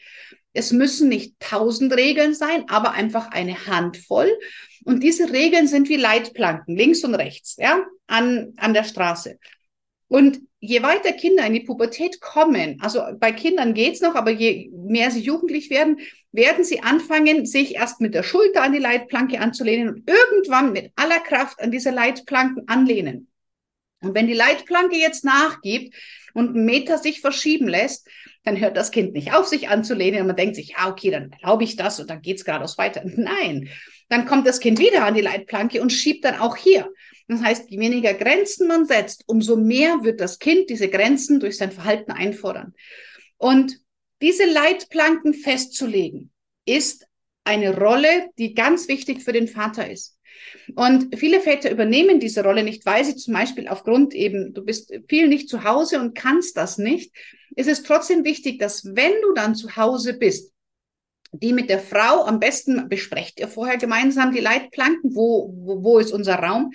Es müssen nicht tausend Regeln sein, aber einfach eine Handvoll. Und diese Regeln sind wie Leitplanken, links und rechts, ja, an, an der Straße. Und je weiter Kinder in die Pubertät kommen, also bei Kindern geht's noch, aber je mehr sie jugendlich werden, werden sie anfangen, sich erst mit der Schulter an die Leitplanke anzulehnen und irgendwann mit aller Kraft an diese Leitplanken anlehnen. Und wenn die Leitplanke jetzt nachgibt und einen Meter sich verschieben lässt, dann hört das Kind nicht auf, sich anzulehnen und man denkt sich, ah, okay, dann erlaube ich das und dann geht's geradeaus weiter. Nein, dann kommt das Kind wieder an die Leitplanke und schiebt dann auch hier. Das heißt, je weniger Grenzen man setzt, umso mehr wird das Kind diese Grenzen durch sein Verhalten einfordern. Und diese Leitplanken festzulegen, ist eine Rolle, die ganz wichtig für den Vater ist. Und viele Väter übernehmen diese Rolle nicht, weil sie zum Beispiel aufgrund eben, du bist viel nicht zu Hause und kannst das nicht. Ist es trotzdem wichtig, dass wenn du dann zu Hause bist, die mit der Frau am besten besprecht ihr vorher gemeinsam die Leitplanken, wo, wo, wo ist unser Raum,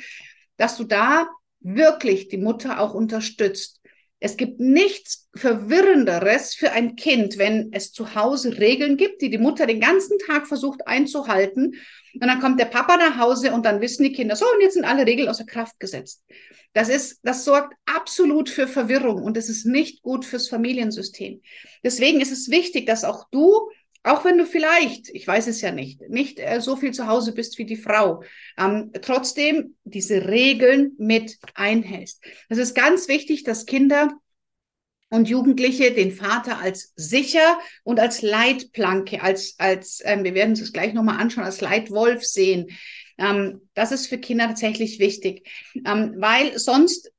dass du da wirklich die Mutter auch unterstützt. Es gibt nichts Verwirrenderes für ein Kind, wenn es zu Hause Regeln gibt, die die Mutter den ganzen Tag versucht einzuhalten und dann kommt der Papa nach Hause und dann wissen die Kinder, so, und jetzt sind alle Regeln außer Kraft gesetzt. Das ist, das sorgt absolut für Verwirrung und es ist nicht gut fürs Familiensystem. Deswegen ist es wichtig, dass auch du, auch wenn du vielleicht, ich weiß es ja nicht, nicht äh, so viel zu Hause bist wie die Frau, ähm, trotzdem diese Regeln mit einhältst. Es ist ganz wichtig, dass Kinder und Jugendliche den Vater als sicher und als Leitplanke, als, als ähm, wir werden es gleich nochmal anschauen, als Leitwolf sehen. Ähm, das ist für Kinder tatsächlich wichtig, ähm, weil sonst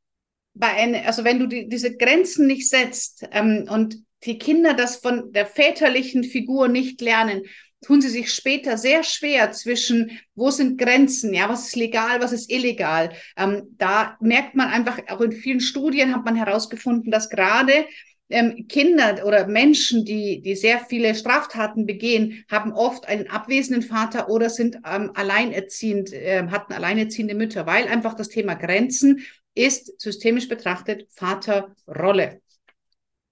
bei eine, also wenn du die, diese Grenzen nicht setzt ähm, und die Kinder das von der väterlichen Figur nicht lernen, tun sie sich später sehr schwer zwischen, wo sind Grenzen, ja, was ist legal, was ist illegal. Ähm, da merkt man einfach, auch in vielen Studien hat man herausgefunden, dass gerade ähm, Kinder oder Menschen, die, die sehr viele Straftaten begehen, haben oft einen abwesenden Vater oder sind ähm, alleinerziehend, äh, hatten alleinerziehende Mütter, weil einfach das Thema Grenzen ist systemisch betrachtet Vaterrolle.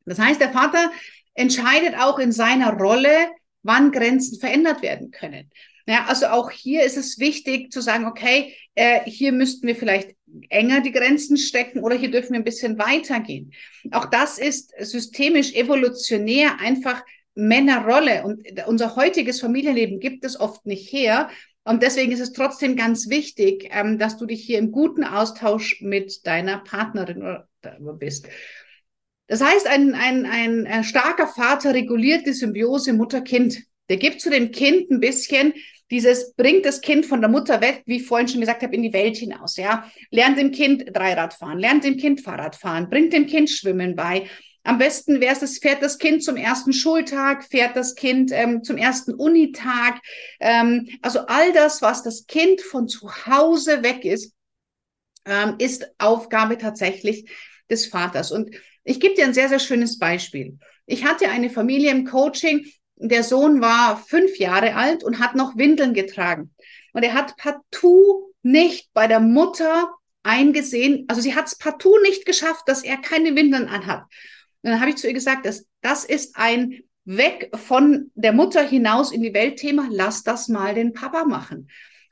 Das heißt, der Vater entscheidet auch in seiner Rolle, wann Grenzen verändert werden können. Ja, also auch hier ist es wichtig zu sagen, okay, äh, hier müssten wir vielleicht enger die Grenzen stecken oder hier dürfen wir ein bisschen weitergehen. Auch das ist systemisch evolutionär einfach Männerrolle und unser heutiges Familienleben gibt es oft nicht her. Und deswegen ist es trotzdem ganz wichtig, ähm, dass du dich hier im guten Austausch mit deiner Partnerin bist. Das heißt, ein, ein, ein, ein starker Vater reguliert die Symbiose Mutter-Kind. Der gibt zu dem Kind ein bisschen dieses bringt das Kind von der Mutter weg, wie ich vorhin schon gesagt habe, in die Welt hinaus. Ja, lernt dem Kind Dreirad fahren, lernt dem Kind Fahrrad fahren, bringt dem Kind Schwimmen bei. Am besten wäre es, fährt das Kind zum ersten Schultag, fährt das Kind ähm, zum ersten Unitag. Ähm, also all das, was das Kind von zu Hause weg ist, ähm, ist Aufgabe tatsächlich des Vaters. Und ich gebe dir ein sehr, sehr schönes Beispiel. Ich hatte eine Familie im Coaching, der Sohn war fünf Jahre alt und hat noch Windeln getragen. Und er hat partout nicht bei der Mutter eingesehen, also sie hat es partout nicht geschafft, dass er keine Windeln anhat. Und dann habe ich zu ihr gesagt, dass, das ist ein Weg von der Mutter hinaus in die Welt Thema, lass das mal den Papa machen.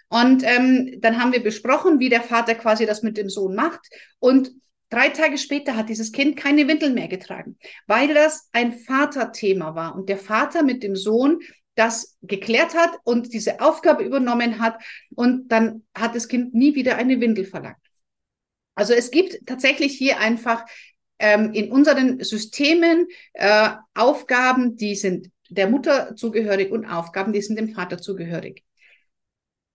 Und ähm, dann haben wir besprochen, wie der Vater quasi das mit dem Sohn macht. Und Drei Tage später hat dieses Kind keine Windeln mehr getragen, weil das ein Vaterthema war und der Vater mit dem Sohn das geklärt hat und diese Aufgabe übernommen hat und dann hat das Kind nie wieder eine Windel verlangt. Also es gibt tatsächlich hier einfach ähm, in unseren Systemen äh, Aufgaben, die sind der Mutter zugehörig und Aufgaben, die sind dem Vater zugehörig.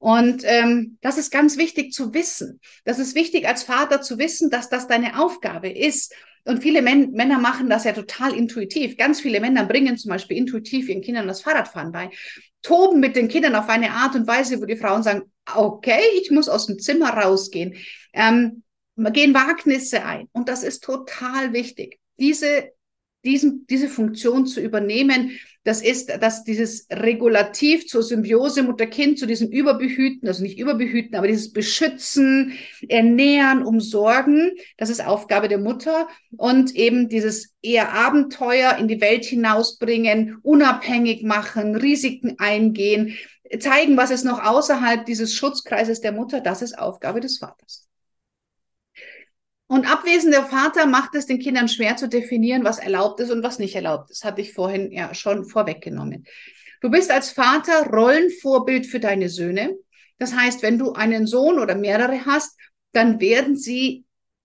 Und ähm, das ist ganz wichtig zu wissen. Das ist wichtig als Vater zu wissen, dass das deine Aufgabe ist. Und viele Män Männer machen das ja total intuitiv. Ganz viele Männer bringen zum Beispiel intuitiv ihren Kindern das Fahrradfahren bei, toben mit den Kindern auf eine Art und Weise, wo die Frauen sagen, okay, ich muss aus dem Zimmer rausgehen, ähm, gehen Wagnisse ein. Und das ist total wichtig. Diese diesen, diese Funktion zu übernehmen. Das ist, dass dieses Regulativ zur Symbiose Mutter-Kind, zu diesem Überbehüten, also nicht Überbehüten, aber dieses Beschützen, Ernähren, Umsorgen, das ist Aufgabe der Mutter. Und eben dieses eher Abenteuer in die Welt hinausbringen, unabhängig machen, Risiken eingehen, zeigen, was ist noch außerhalb dieses Schutzkreises der Mutter, das ist Aufgabe des Vaters. Und abwesender Vater macht es den Kindern schwer zu definieren, was erlaubt ist und was nicht erlaubt ist. Hatte ich vorhin ja schon vorweggenommen. Du bist als Vater Rollenvorbild für deine Söhne. Das heißt, wenn du einen Sohn oder mehrere hast, dann werden sie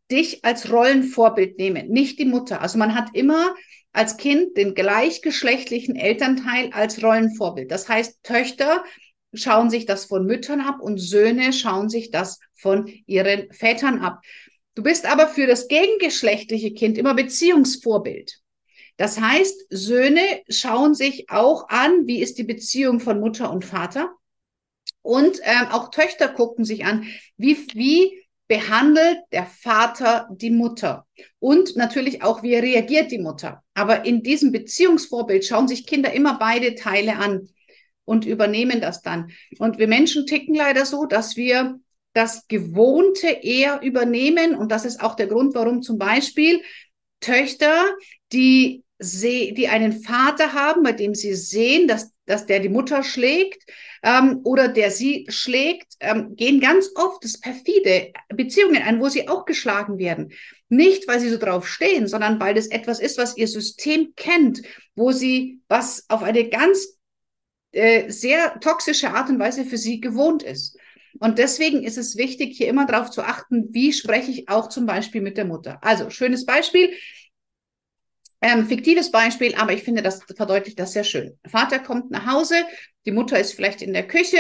dich als Rollenvorbild nehmen, nicht die Mutter. Also man hat immer als Kind den gleichgeschlechtlichen Elternteil als Rollenvorbild. Das heißt, Töchter schauen sich das von Müttern ab und Söhne schauen sich das von ihren Vätern ab. Du bist aber für das gegengeschlechtliche Kind immer Beziehungsvorbild. Das heißt, Söhne schauen sich auch an, wie ist die Beziehung von Mutter und Vater. Und ähm, auch Töchter gucken sich an, wie, wie behandelt der Vater die Mutter. Und natürlich auch, wie reagiert die Mutter. Aber in diesem Beziehungsvorbild schauen sich Kinder immer beide Teile an und übernehmen das dann. Und wir Menschen ticken leider so, dass wir das Gewohnte eher übernehmen. Und das ist auch der Grund, warum zum Beispiel Töchter, die, die einen Vater haben, bei dem sie sehen, dass, dass der die Mutter schlägt ähm, oder der sie schlägt, ähm, gehen ganz oft das perfide Beziehungen ein, wo sie auch geschlagen werden. Nicht, weil sie so drauf stehen, sondern weil das etwas ist, was ihr System kennt, wo sie was auf eine ganz äh, sehr toxische Art und Weise für sie gewohnt ist. Und deswegen ist es wichtig, hier immer darauf zu achten, wie spreche ich auch zum Beispiel mit der Mutter. Also, schönes Beispiel. Ähm, fiktives Beispiel, aber ich finde, das verdeutlicht das sehr schön. Vater kommt nach Hause, die Mutter ist vielleicht in der Küche,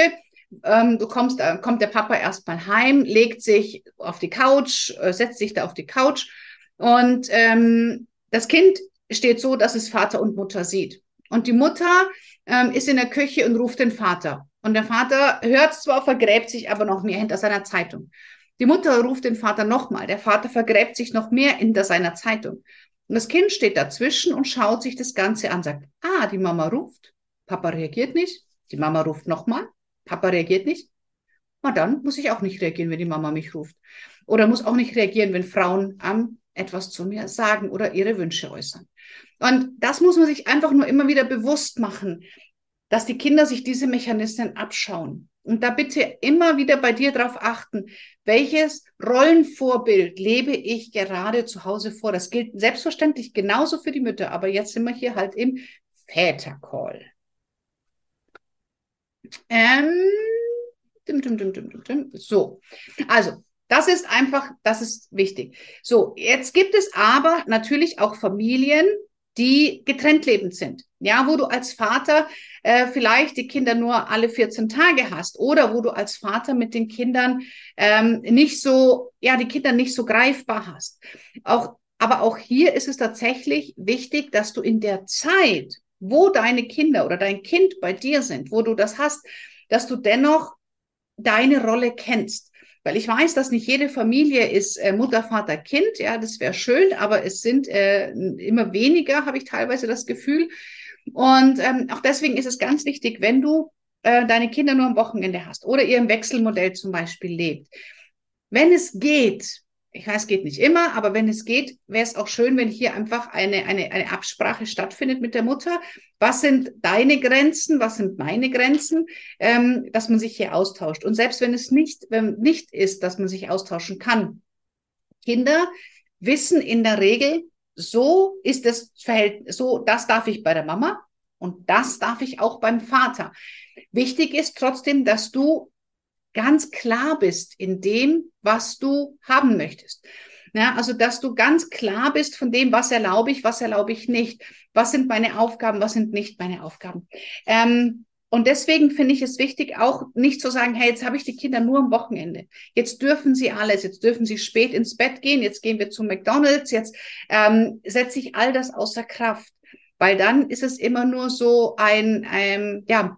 ähm, du kommst, äh, kommt der Papa erstmal heim, legt sich auf die Couch, äh, setzt sich da auf die Couch und ähm, das Kind steht so, dass es Vater und Mutter sieht. Und die Mutter ähm, ist in der Küche und ruft den Vater. Und der Vater hört zwar, vergräbt sich aber noch mehr hinter seiner Zeitung. Die Mutter ruft den Vater nochmal. Der Vater vergräbt sich noch mehr hinter seiner Zeitung. Und das Kind steht dazwischen und schaut sich das Ganze an, sagt, ah, die Mama ruft. Papa reagiert nicht. Die Mama ruft nochmal. Papa reagiert nicht. Na dann muss ich auch nicht reagieren, wenn die Mama mich ruft. Oder muss auch nicht reagieren, wenn Frauen ähm, etwas zu mir sagen oder ihre Wünsche äußern. Und das muss man sich einfach nur immer wieder bewusst machen dass die Kinder sich diese Mechanismen abschauen. Und da bitte immer wieder bei dir darauf achten, welches Rollenvorbild lebe ich gerade zu Hause vor. Das gilt selbstverständlich genauso für die Mütter, aber jetzt sind wir hier halt im Vätercall. Ähm, dim, dim, dim, so, also das ist einfach, das ist wichtig. So, jetzt gibt es aber natürlich auch Familien, die getrennt lebend sind. Ja, wo du als Vater äh, vielleicht die Kinder nur alle 14 Tage hast oder wo du als Vater mit den Kindern ähm, nicht so, ja, die Kinder nicht so greifbar hast. Auch, aber auch hier ist es tatsächlich wichtig, dass du in der Zeit, wo deine Kinder oder dein Kind bei dir sind, wo du das hast, dass du dennoch deine Rolle kennst. Weil ich weiß, dass nicht jede Familie ist äh, Mutter, Vater, Kind. Ja, das wäre schön, aber es sind äh, immer weniger, habe ich teilweise das Gefühl. Und ähm, auch deswegen ist es ganz wichtig, wenn du äh, deine Kinder nur am Wochenende hast oder ihr im Wechselmodell zum Beispiel lebt. Wenn es geht, ich weiß, geht nicht immer, aber wenn es geht, wäre es auch schön, wenn hier einfach eine, eine, eine Absprache stattfindet mit der Mutter. Was sind deine Grenzen? Was sind meine Grenzen? Ähm, dass man sich hier austauscht. Und selbst wenn es nicht, wenn nicht ist, dass man sich austauschen kann. Kinder wissen in der Regel, so ist das Verhältnis, so, das darf ich bei der Mama und das darf ich auch beim Vater. Wichtig ist trotzdem, dass du ganz klar bist in dem, was du haben möchtest. Ja, also, dass du ganz klar bist von dem, was erlaube ich, was erlaube ich nicht, was sind meine Aufgaben, was sind nicht meine Aufgaben. Ähm, und deswegen finde ich es wichtig, auch nicht zu sagen, hey, jetzt habe ich die Kinder nur am Wochenende. Jetzt dürfen sie alles, jetzt dürfen sie spät ins Bett gehen, jetzt gehen wir zu McDonald's, jetzt ähm, setze ich all das außer Kraft. Weil dann ist es immer nur so ein, ein ja,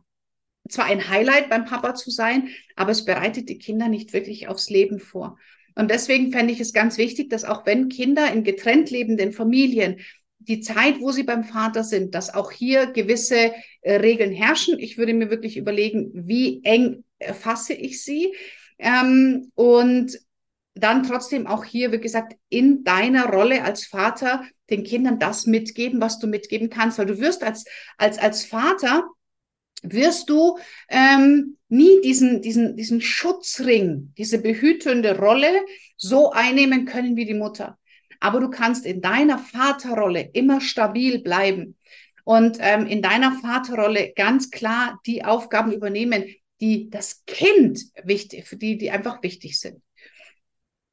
zwar ein Highlight beim Papa zu sein, aber es bereitet die Kinder nicht wirklich aufs Leben vor. Und deswegen fände ich es ganz wichtig, dass auch wenn Kinder in getrennt lebenden Familien die Zeit, wo sie beim Vater sind, dass auch hier gewisse äh, Regeln herrschen. Ich würde mir wirklich überlegen, wie eng fasse ich sie. Ähm, und dann trotzdem auch hier, wie gesagt, in deiner Rolle als Vater den Kindern das mitgeben, was du mitgeben kannst, weil du wirst als, als, als Vater wirst du ähm, nie diesen, diesen, diesen Schutzring, diese behütende Rolle so einnehmen können wie die Mutter. Aber du kannst in deiner Vaterrolle immer stabil bleiben und ähm, in deiner Vaterrolle ganz klar die Aufgaben übernehmen, die das Kind wichtig, für die, die einfach wichtig sind.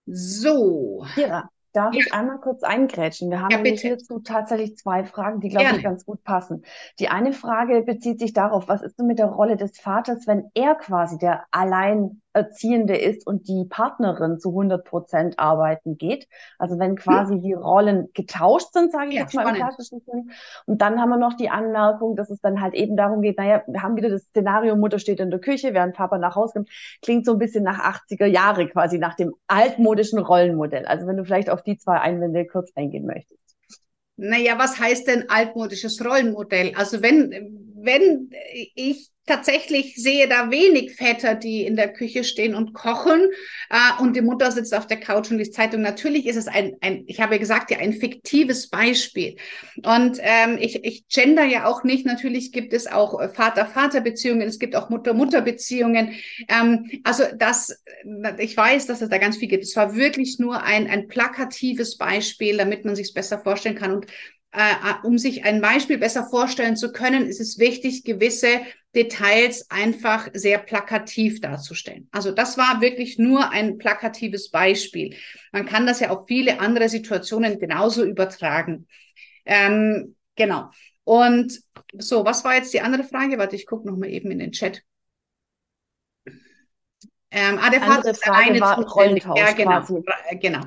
So. Kira, Darf ja. ich einmal kurz eingrätschen? Wir haben ja, hierzu tatsächlich zwei Fragen, die, glaube ich, ganz gut passen. Die eine Frage bezieht sich darauf, was ist denn mit der Rolle des Vaters, wenn er quasi der allein Erziehende ist und die Partnerin zu 100 Prozent arbeiten geht. Also wenn quasi ja. die Rollen getauscht sind, sage ich ja, jetzt mal spannend. im klassischen Sinn. Und dann haben wir noch die Anmerkung, dass es dann halt eben darum geht, naja, wir haben wieder das Szenario, Mutter steht in der Küche, während Papa nach Hause kommt. Klingt so ein bisschen nach 80er Jahre quasi, nach dem altmodischen Rollenmodell. Also wenn du vielleicht auf die zwei Einwände kurz eingehen möchtest. Naja, was heißt denn altmodisches Rollenmodell? Also wenn, wenn ich tatsächlich sehe da wenig Väter, die in der Küche stehen und kochen äh, und die Mutter sitzt auf der Couch und liest Zeitung. Natürlich ist es ein, ein ich habe gesagt, ja, ein fiktives Beispiel. Und ähm, ich, ich gender ja auch nicht. Natürlich gibt es auch Vater-Vater-Beziehungen, es gibt auch Mutter-Mutter-Beziehungen. Ähm, also das, ich weiß, dass es da ganz viel gibt. Es war wirklich nur ein, ein plakatives Beispiel, damit man sich es besser vorstellen kann. Und äh, um sich ein Beispiel besser vorstellen zu können, ist es wichtig, gewisse Details einfach sehr plakativ darzustellen. Also das war wirklich nur ein plakatives Beispiel. Man kann das ja auf viele andere Situationen genauso übertragen. Ähm, genau. Und so, was war jetzt die andere Frage? Warte, ich gucke noch mal eben in den Chat. Ähm, ah, der Vater ist eine war Rollentausch ja, genau, quasi. genau.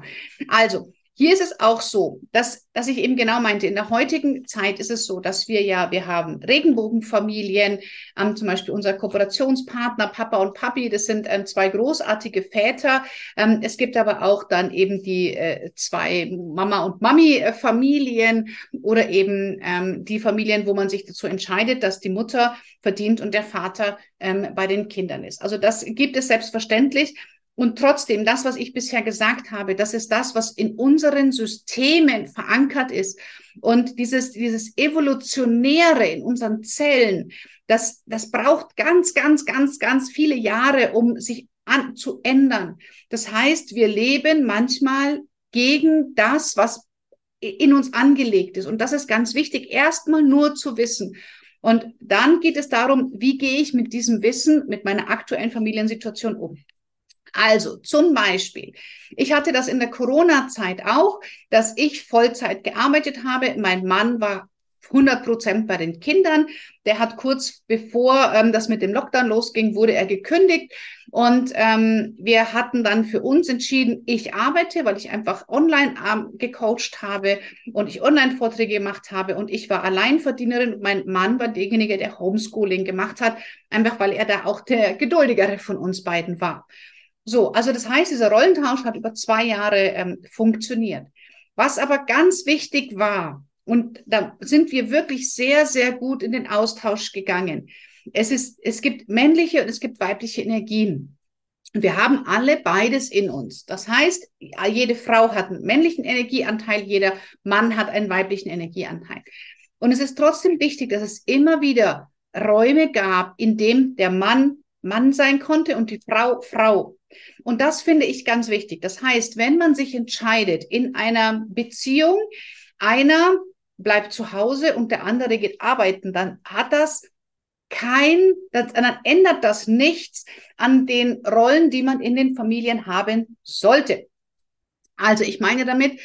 Also, hier ist es auch so, dass, dass ich eben genau meinte, in der heutigen Zeit ist es so, dass wir ja, wir haben Regenbogenfamilien, ähm, zum Beispiel unser Kooperationspartner Papa und Papi, das sind ähm, zwei großartige Väter. Ähm, es gibt aber auch dann eben die äh, zwei Mama- und Mami-Familien oder eben ähm, die Familien, wo man sich dazu entscheidet, dass die Mutter verdient und der Vater ähm, bei den Kindern ist. Also das gibt es selbstverständlich. Und trotzdem, das, was ich bisher gesagt habe, das ist das, was in unseren Systemen verankert ist. Und dieses, dieses Evolutionäre in unseren Zellen, das, das braucht ganz, ganz, ganz, ganz viele Jahre, um sich an, zu ändern. Das heißt, wir leben manchmal gegen das, was in uns angelegt ist. Und das ist ganz wichtig, erstmal nur zu wissen. Und dann geht es darum, wie gehe ich mit diesem Wissen, mit meiner aktuellen Familiensituation um. Also zum Beispiel, ich hatte das in der Corona-Zeit auch, dass ich Vollzeit gearbeitet habe. Mein Mann war 100 Prozent bei den Kindern. Der hat kurz bevor ähm, das mit dem Lockdown losging, wurde er gekündigt. Und ähm, wir hatten dann für uns entschieden, ich arbeite, weil ich einfach online ähm, gecoacht habe und ich Online-Vorträge gemacht habe und ich war Alleinverdienerin mein Mann war derjenige, der Homeschooling gemacht hat, einfach weil er da auch der geduldigere von uns beiden war. So, also das heißt, dieser Rollentausch hat über zwei Jahre ähm, funktioniert. Was aber ganz wichtig war, und da sind wir wirklich sehr, sehr gut in den Austausch gegangen. Es ist, es gibt männliche und es gibt weibliche Energien. Und wir haben alle beides in uns. Das heißt, jede Frau hat einen männlichen Energieanteil, jeder Mann hat einen weiblichen Energieanteil. Und es ist trotzdem wichtig, dass es immer wieder Räume gab, in dem der Mann Mann sein konnte und die Frau Frau. Und das finde ich ganz wichtig. Das heißt, wenn man sich entscheidet in einer Beziehung, einer bleibt zu Hause und der andere geht arbeiten, dann hat das kein, dann ändert das nichts an den Rollen, die man in den Familien haben sollte. Also ich meine damit,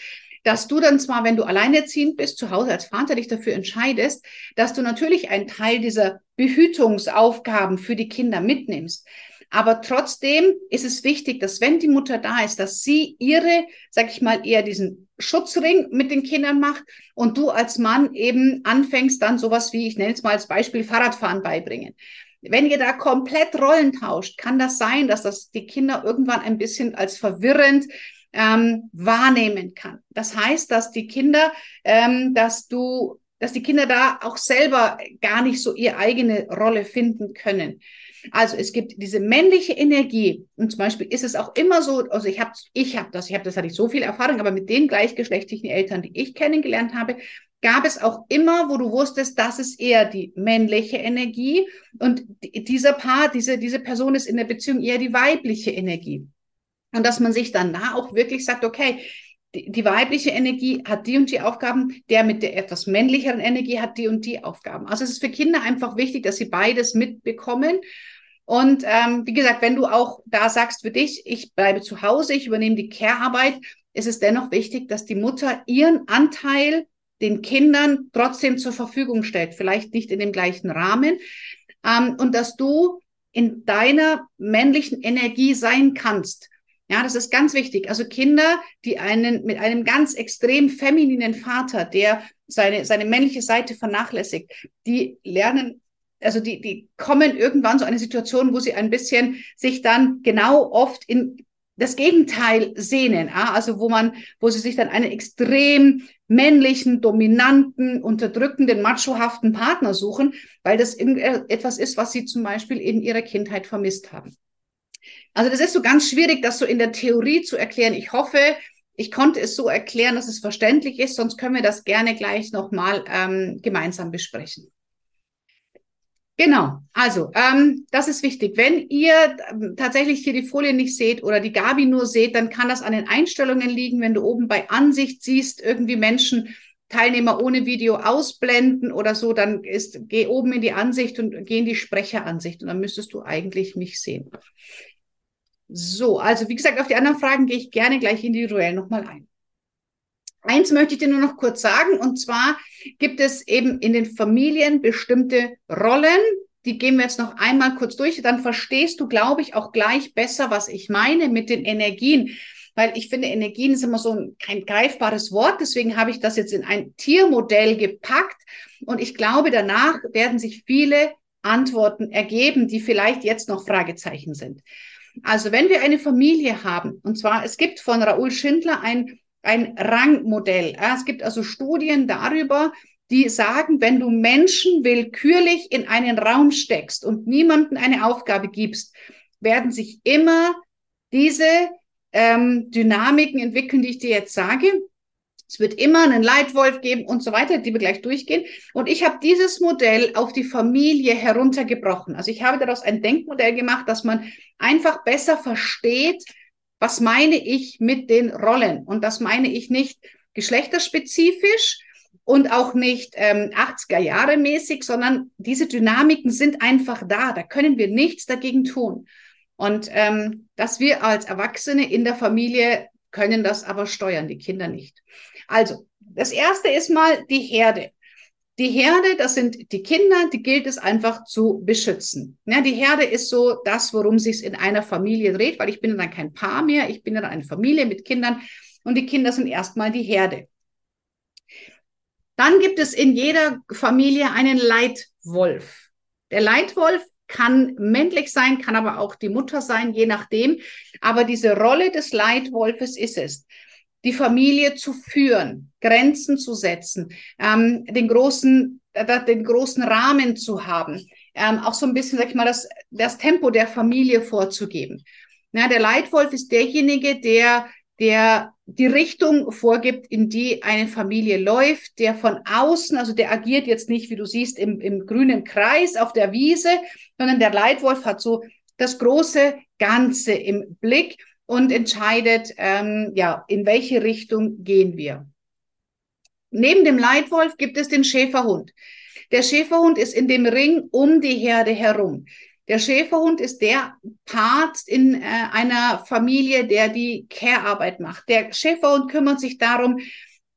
dass du dann zwar, wenn du alleinerziehend bist, zu Hause als Vater dich dafür entscheidest, dass du natürlich einen Teil dieser Behütungsaufgaben für die Kinder mitnimmst. Aber trotzdem ist es wichtig, dass wenn die Mutter da ist, dass sie ihre, sag ich mal, eher diesen Schutzring mit den Kindern macht und du als Mann eben anfängst dann sowas wie, ich nenne es mal als Beispiel, Fahrradfahren beibringen. Wenn ihr da komplett Rollen tauscht, kann das sein, dass das die Kinder irgendwann ein bisschen als verwirrend ähm, wahrnehmen kann. Das heißt, dass die Kinder, ähm, dass du, dass die Kinder da auch selber gar nicht so ihre eigene Rolle finden können. Also es gibt diese männliche Energie und zum Beispiel ist es auch immer so, also ich habe ich hab das, ich habe das hatte ich so viel Erfahrung, aber mit den gleichgeschlechtlichen Eltern, die ich kennengelernt habe, gab es auch immer, wo du wusstest, das ist eher die männliche Energie und dieser Paar, diese, diese Person ist in der Beziehung eher die weibliche Energie. Und dass man sich dann da auch wirklich sagt, okay, die, weibliche Energie hat die und die Aufgaben, der mit der etwas männlicheren Energie hat die und die Aufgaben. Also es ist für Kinder einfach wichtig, dass sie beides mitbekommen und ähm, wie gesagt, wenn du auch da sagst für dich, ich bleibe zu Hause, ich übernehme die Care-Arbeit, ist es dennoch wichtig, dass die Mutter ihren Anteil den Kindern trotzdem zur Verfügung stellt. Vielleicht nicht in dem gleichen Rahmen. Ähm, und dass du in deiner männlichen Energie sein kannst. Ja, das ist ganz wichtig. Also Kinder, die einen mit einem ganz extrem femininen Vater, der seine, seine männliche Seite vernachlässigt, die lernen also die, die kommen irgendwann so eine Situation, wo sie ein bisschen sich dann genau oft in das Gegenteil sehnen, also wo man, wo sie sich dann einen extrem männlichen, dominanten, unterdrückenden, machohaften Partner suchen, weil das etwas ist, was sie zum Beispiel in ihrer Kindheit vermisst haben. Also das ist so ganz schwierig, das so in der Theorie zu erklären. Ich hoffe, ich konnte es so erklären, dass es verständlich ist, sonst können wir das gerne gleich nochmal ähm, gemeinsam besprechen. Genau, also ähm, das ist wichtig. Wenn ihr ähm, tatsächlich hier die Folie nicht seht oder die Gabi nur seht, dann kann das an den Einstellungen liegen. Wenn du oben bei Ansicht siehst, irgendwie Menschen, Teilnehmer ohne Video ausblenden oder so, dann ist, geh oben in die Ansicht und geh in die Sprecheransicht und dann müsstest du eigentlich mich sehen. So, also wie gesagt, auf die anderen Fragen gehe ich gerne gleich individuell nochmal ein. Eins möchte ich dir nur noch kurz sagen, und zwar gibt es eben in den Familien bestimmte Rollen. Die gehen wir jetzt noch einmal kurz durch. Dann verstehst du, glaube ich, auch gleich besser, was ich meine mit den Energien. Weil ich finde, Energien ist immer so ein, kein greifbares Wort. Deswegen habe ich das jetzt in ein Tiermodell gepackt. Und ich glaube, danach werden sich viele Antworten ergeben, die vielleicht jetzt noch Fragezeichen sind. Also wenn wir eine Familie haben, und zwar es gibt von Raoul Schindler ein ein Rangmodell. Es gibt also Studien darüber, die sagen, wenn du Menschen willkürlich in einen Raum steckst und niemandem eine Aufgabe gibst, werden sich immer diese ähm, Dynamiken entwickeln, die ich dir jetzt sage. Es wird immer einen Leitwolf geben und so weiter, die wir gleich durchgehen. Und ich habe dieses Modell auf die Familie heruntergebrochen. Also ich habe daraus ein Denkmodell gemacht, dass man einfach besser versteht, was meine ich mit den Rollen. Und das meine ich nicht geschlechterspezifisch und auch nicht ähm, 80er Jahre mäßig, sondern diese Dynamiken sind einfach da. Da können wir nichts dagegen tun. Und ähm, dass wir als Erwachsene in der Familie können das aber steuern, die Kinder nicht. Also, das erste ist mal die Herde. Die Herde, das sind die Kinder, die gilt es einfach zu beschützen. Ja, die Herde ist so das, worum sich in einer Familie dreht, weil ich bin dann kein Paar mehr, ich bin dann eine Familie mit Kindern und die Kinder sind erstmal die Herde. Dann gibt es in jeder Familie einen Leitwolf. Der Leitwolf kann männlich sein, kann aber auch die Mutter sein, je nachdem. Aber diese Rolle des Leitwolfes ist es, die Familie zu führen, Grenzen zu setzen, ähm, den großen, äh, den großen Rahmen zu haben, ähm, auch so ein bisschen, sag ich mal, das, das Tempo der Familie vorzugeben. Ja, der Leitwolf ist derjenige, der der die Richtung vorgibt, in die eine Familie läuft, der von außen, also der agiert jetzt nicht, wie du siehst, im, im grünen Kreis auf der Wiese, sondern der Leitwolf hat so das große Ganze im Blick und entscheidet, ähm, ja, in welche Richtung gehen wir. Neben dem Leitwolf gibt es den Schäferhund. Der Schäferhund ist in dem Ring um die Herde herum. Der Schäferhund ist der Part in äh, einer Familie, der die Care-Arbeit macht. Der Schäferhund kümmert sich darum,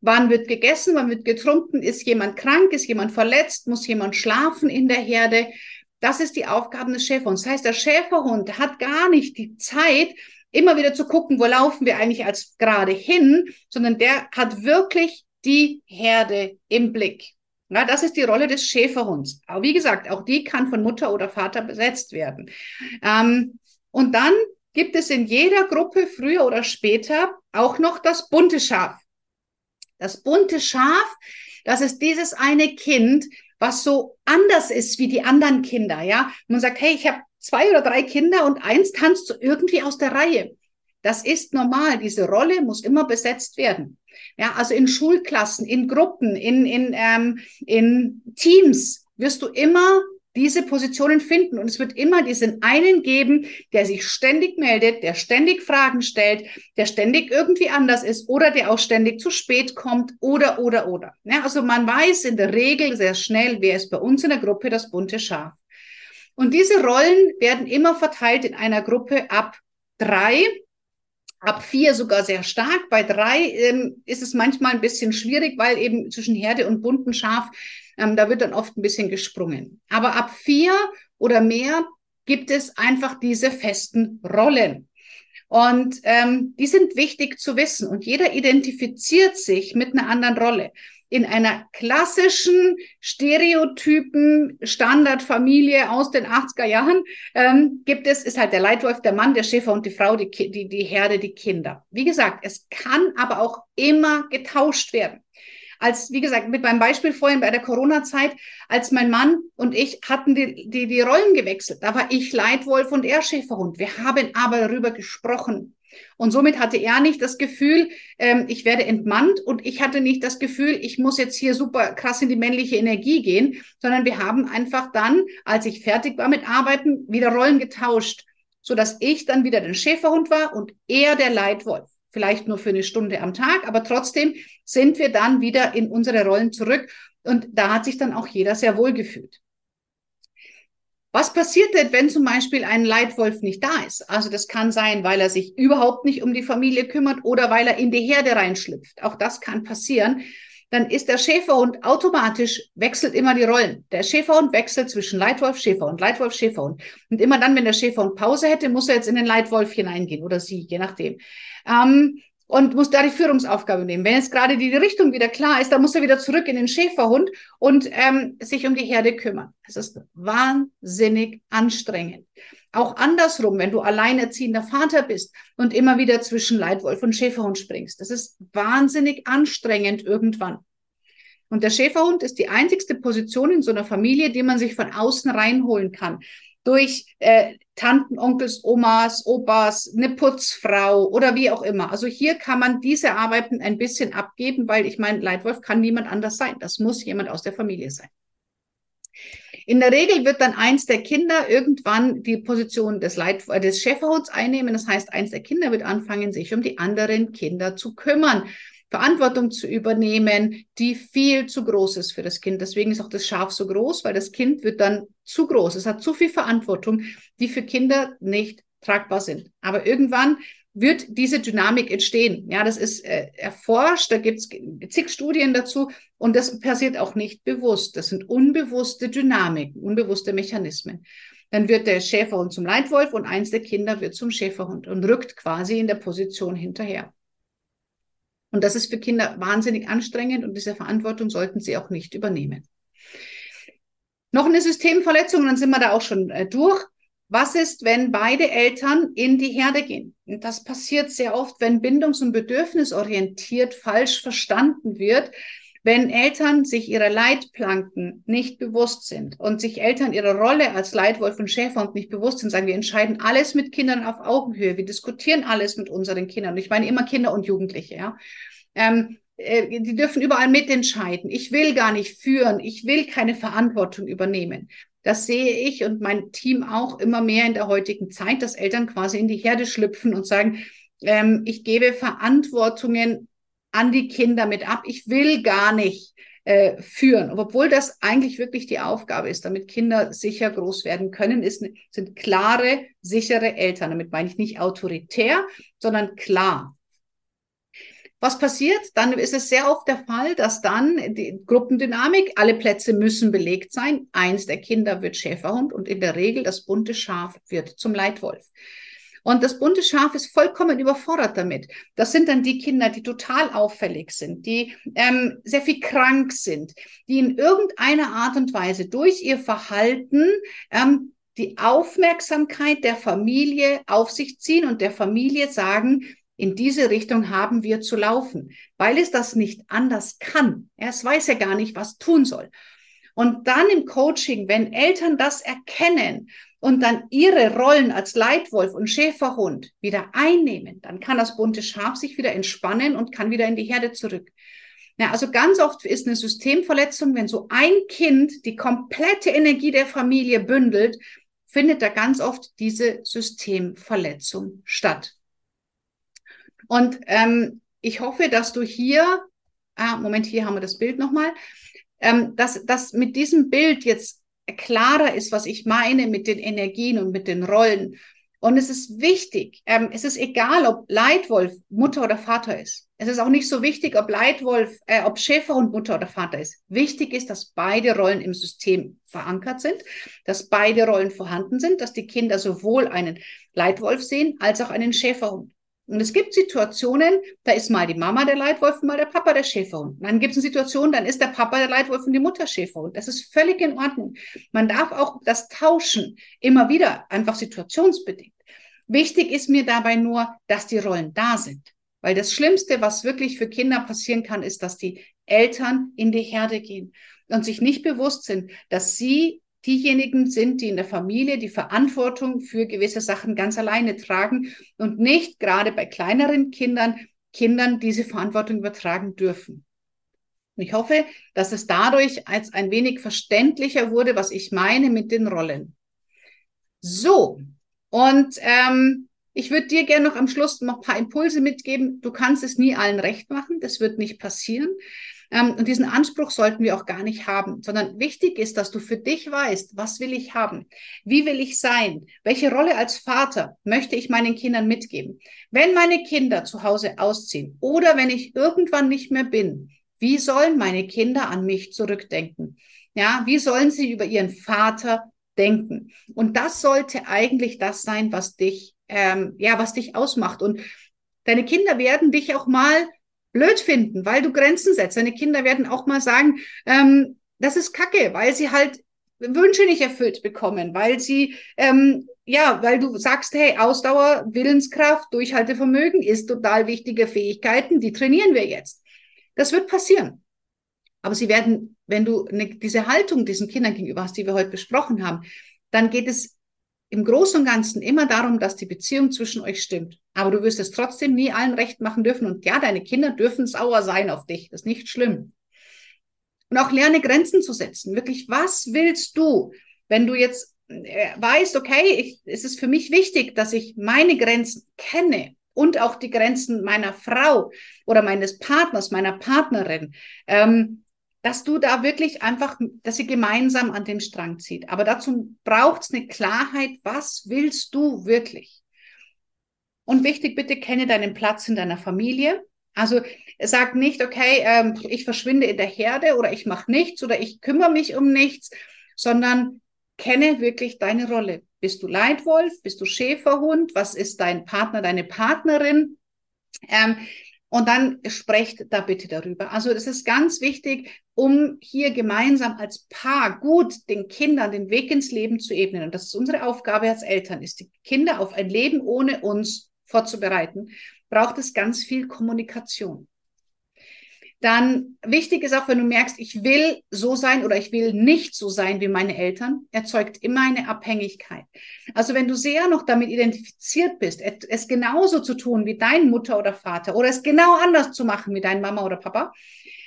wann wird gegessen, wann wird getrunken, ist jemand krank, ist jemand verletzt, muss jemand schlafen in der Herde. Das ist die Aufgabe des Schäferhunds. Das heißt, der Schäferhund hat gar nicht die Zeit, immer wieder zu gucken, wo laufen wir eigentlich als gerade hin, sondern der hat wirklich die Herde im Blick. Ja, das ist die Rolle des Schäferhunds. Aber wie gesagt, auch die kann von Mutter oder Vater besetzt werden. Ähm, und dann gibt es in jeder Gruppe früher oder später auch noch das bunte Schaf. Das bunte Schaf, das ist dieses eine Kind, was so anders ist wie die anderen Kinder. Ja, man sagt, hey, ich habe zwei oder drei Kinder und eins tanzt irgendwie aus der Reihe. Das ist normal. Diese Rolle muss immer besetzt werden. Ja, also in Schulklassen, in Gruppen, in, in, ähm, in Teams wirst du immer diese Positionen finden. Und es wird immer diesen einen geben, der sich ständig meldet, der ständig Fragen stellt, der ständig irgendwie anders ist oder der auch ständig zu spät kommt oder, oder, oder. Ja, also man weiß in der Regel sehr schnell, wer ist bei uns in der Gruppe das bunte Schaf. Und diese Rollen werden immer verteilt in einer Gruppe ab drei ab vier sogar sehr stark. Bei drei ähm, ist es manchmal ein bisschen schwierig, weil eben zwischen Herde und bunten Schaf, ähm, da wird dann oft ein bisschen gesprungen. Aber ab vier oder mehr gibt es einfach diese festen Rollen. Und ähm, die sind wichtig zu wissen. Und jeder identifiziert sich mit einer anderen Rolle in einer klassischen Stereotypen Standardfamilie aus den 80er Jahren ähm, gibt es, ist halt der Leitwolf, der Mann, der Schäfer und die Frau, die, die, die Herde, die Kinder. Wie gesagt, es kann aber auch immer getauscht werden. Als, wie gesagt, mit meinem Beispiel vorhin bei der Corona-Zeit, als mein Mann und ich hatten die, die, die Rollen gewechselt. Da war ich Leitwolf und er Schäferhund. Wir haben aber darüber gesprochen. Und somit hatte er nicht das Gefühl, ähm, ich werde entmannt und ich hatte nicht das Gefühl, ich muss jetzt hier super krass in die männliche Energie gehen, sondern wir haben einfach dann, als ich fertig war mit Arbeiten, wieder Rollen getauscht, so dass ich dann wieder den Schäferhund war und er der Leitwolf. Vielleicht nur für eine Stunde am Tag, aber trotzdem sind wir dann wieder in unsere Rollen zurück und da hat sich dann auch jeder sehr wohl gefühlt. Was passiert denn, wenn zum Beispiel ein Leitwolf nicht da ist? Also das kann sein, weil er sich überhaupt nicht um die Familie kümmert oder weil er in die Herde reinschlüpft. Auch das kann passieren. Dann ist der Schäferhund automatisch, wechselt immer die Rollen. Der Schäferhund wechselt zwischen Leitwolf, Schäferhund, Leitwolf, Schäferhund. Und immer dann, wenn der Schäferhund Pause hätte, muss er jetzt in den Leitwolf hineingehen oder sie, je nachdem. Ähm, und muss da die Führungsaufgabe nehmen. Wenn jetzt gerade die Richtung wieder klar ist, dann muss er wieder zurück in den Schäferhund und ähm, sich um die Herde kümmern. Es ist wahnsinnig anstrengend. Auch andersrum, wenn du alleinerziehender Vater bist und immer wieder zwischen Leitwolf und Schäferhund springst. Das ist wahnsinnig anstrengend irgendwann. Und der Schäferhund ist die einzigste Position in so einer Familie, die man sich von außen reinholen kann durch äh, Tanten, Onkels, Omas, Opas, eine Putzfrau oder wie auch immer. Also hier kann man diese Arbeiten ein bisschen abgeben, weil ich meine, Leitwolf kann niemand anders sein. Das muss jemand aus der Familie sein. In der Regel wird dann eins der Kinder irgendwann die Position des, Leit äh, des Schäferhunds einnehmen. Das heißt, eins der Kinder wird anfangen, sich um die anderen Kinder zu kümmern. Verantwortung zu übernehmen, die viel zu groß ist für das Kind. Deswegen ist auch das Schaf so groß, weil das Kind wird dann zu groß. Es hat zu viel Verantwortung, die für Kinder nicht tragbar sind. Aber irgendwann wird diese Dynamik entstehen. Ja, das ist äh, erforscht, da gibt es zig Studien dazu und das passiert auch nicht bewusst. Das sind unbewusste Dynamiken, unbewusste Mechanismen. Dann wird der Schäferhund zum Leitwolf und eins der Kinder wird zum Schäferhund und rückt quasi in der Position hinterher. Und das ist für Kinder wahnsinnig anstrengend und diese Verantwortung sollten sie auch nicht übernehmen. Noch eine Systemverletzung, dann sind wir da auch schon äh, durch. Was ist, wenn beide Eltern in die Herde gehen? Und das passiert sehr oft, wenn bindungs- und bedürfnisorientiert falsch verstanden wird, wenn Eltern sich ihrer Leitplanken nicht bewusst sind und sich Eltern ihrer Rolle als Leitwolf und Schäferhund nicht bewusst sind, sagen, wir entscheiden alles mit Kindern auf Augenhöhe, wir diskutieren alles mit unseren Kindern. Und ich meine immer Kinder und Jugendliche, ja. Ähm, äh, die dürfen überall mitentscheiden. Ich will gar nicht führen. Ich will keine Verantwortung übernehmen. Das sehe ich und mein Team auch immer mehr in der heutigen Zeit, dass Eltern quasi in die Herde schlüpfen und sagen, ähm, ich gebe Verantwortungen an die Kinder mit ab. Ich will gar nicht äh, führen. Obwohl das eigentlich wirklich die Aufgabe ist, damit Kinder sicher groß werden können, ist, sind klare, sichere Eltern. Damit meine ich nicht autoritär, sondern klar. Was passiert? Dann ist es sehr oft der Fall, dass dann die Gruppendynamik, alle Plätze müssen belegt sein. Eins der Kinder wird Schäferhund und in der Regel das bunte Schaf wird zum Leitwolf. Und das bunte Schaf ist vollkommen überfordert damit. Das sind dann die Kinder, die total auffällig sind, die ähm, sehr viel krank sind, die in irgendeiner Art und Weise durch ihr Verhalten ähm, die Aufmerksamkeit der Familie auf sich ziehen und der Familie sagen, in diese Richtung haben wir zu laufen, weil es das nicht anders kann. Es weiß ja gar nicht, was tun soll. Und dann im Coaching, wenn Eltern das erkennen und dann ihre Rollen als Leitwolf und Schäferhund wieder einnehmen, dann kann das bunte Schaf sich wieder entspannen und kann wieder in die Herde zurück. Ja, also ganz oft ist eine Systemverletzung, wenn so ein Kind die komplette Energie der Familie bündelt, findet da ganz oft diese Systemverletzung statt. Und ähm, ich hoffe, dass du hier, ah, Moment, hier haben wir das Bild nochmal, ähm, dass, dass mit diesem Bild jetzt klarer ist, was ich meine mit den Energien und mit den Rollen. Und es ist wichtig, ähm, es ist egal, ob Leitwolf Mutter oder Vater ist. Es ist auch nicht so wichtig, ob Leitwolf, äh, ob Schäferhund Mutter oder Vater ist. Wichtig ist, dass beide Rollen im System verankert sind, dass beide Rollen vorhanden sind, dass die Kinder sowohl einen Leitwolf sehen als auch einen Schäferhund. Und es gibt Situationen, da ist mal die Mama der Leitwolf, mal der Papa der Schäferhund. Und dann gibt es eine Situation, dann ist der Papa der Leitwolf und die Mutter Schäferhund. Das ist völlig in Ordnung. Man darf auch das tauschen, immer wieder, einfach situationsbedingt. Wichtig ist mir dabei nur, dass die Rollen da sind. Weil das Schlimmste, was wirklich für Kinder passieren kann, ist, dass die Eltern in die Herde gehen und sich nicht bewusst sind, dass sie diejenigen sind, die in der Familie die Verantwortung für gewisse Sachen ganz alleine tragen und nicht gerade bei kleineren Kindern Kindern diese Verantwortung übertragen dürfen. Und ich hoffe, dass es dadurch als ein wenig verständlicher wurde, was ich meine mit den Rollen. So, und ähm, ich würde dir gerne noch am Schluss noch ein paar Impulse mitgeben. Du kannst es nie allen recht machen, das wird nicht passieren. Ähm, und diesen Anspruch sollten wir auch gar nicht haben, sondern wichtig ist, dass du für dich weißt, was will ich haben? Wie will ich sein? Welche Rolle als Vater möchte ich meinen Kindern mitgeben? Wenn meine Kinder zu Hause ausziehen oder wenn ich irgendwann nicht mehr bin, wie sollen meine Kinder an mich zurückdenken? Ja, wie sollen sie über ihren Vater denken? Und das sollte eigentlich das sein, was dich, ähm, ja, was dich ausmacht. Und deine Kinder werden dich auch mal blöd finden, weil du Grenzen setzt. Deine Kinder werden auch mal sagen, ähm, das ist Kacke, weil sie halt Wünsche nicht erfüllt bekommen, weil sie, ähm, ja, weil du sagst, hey, Ausdauer, Willenskraft, Durchhaltevermögen ist total wichtige Fähigkeiten, die trainieren wir jetzt. Das wird passieren. Aber sie werden, wenn du eine, diese Haltung diesen Kindern gegenüber hast, die wir heute besprochen haben, dann geht es im Großen und Ganzen immer darum, dass die Beziehung zwischen euch stimmt. Aber du wirst es trotzdem nie allen recht machen dürfen. Und ja, deine Kinder dürfen sauer sein auf dich. Das ist nicht schlimm. Und auch lerne Grenzen zu setzen. Wirklich, was willst du, wenn du jetzt äh, weißt, okay, ich, es ist für mich wichtig, dass ich meine Grenzen kenne und auch die Grenzen meiner Frau oder meines Partners, meiner Partnerin. Ähm, dass du da wirklich einfach, dass sie gemeinsam an dem Strang zieht. Aber dazu braucht es eine Klarheit, was willst du wirklich? Und wichtig, bitte kenne deinen Platz in deiner Familie. Also sag nicht, okay, ähm, ich verschwinde in der Herde oder ich mache nichts oder ich kümmere mich um nichts, sondern kenne wirklich deine Rolle. Bist du Leitwolf? Bist du Schäferhund? Was ist dein Partner, deine Partnerin? Ähm, und dann sprecht da bitte darüber. Also es ist ganz wichtig, um hier gemeinsam als Paar gut den Kindern den Weg ins Leben zu ebnen. Und das ist unsere Aufgabe als Eltern, ist die Kinder auf ein Leben ohne uns vorzubereiten, braucht es ganz viel Kommunikation. Dann wichtig ist auch, wenn du merkst, ich will so sein oder ich will nicht so sein wie meine Eltern, erzeugt immer eine Abhängigkeit. Also wenn du sehr noch damit identifiziert bist, es genauso zu tun wie dein Mutter oder Vater oder es genau anders zu machen wie dein Mama oder Papa,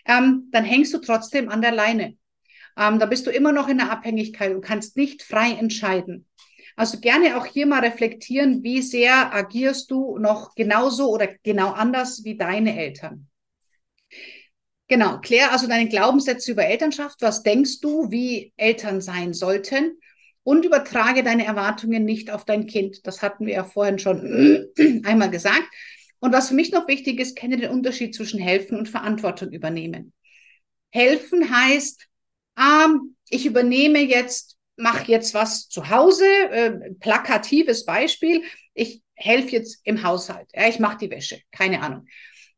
ähm, dann hängst du trotzdem an der Leine. Ähm, da bist du immer noch in der Abhängigkeit und kannst nicht frei entscheiden. Also gerne auch hier mal reflektieren, wie sehr agierst du noch genauso oder genau anders wie deine Eltern. Genau, klär also deine Glaubenssätze über Elternschaft. Was denkst du, wie Eltern sein sollten? Und übertrage deine Erwartungen nicht auf dein Kind. Das hatten wir ja vorhin schon einmal gesagt. Und was für mich noch wichtig ist, kenne den Unterschied zwischen helfen und Verantwortung übernehmen. Helfen heißt, ähm, ich übernehme jetzt, mache jetzt was zu Hause, äh, plakatives Beispiel. Ich helfe jetzt im Haushalt. Ja, ich mache die Wäsche, keine Ahnung.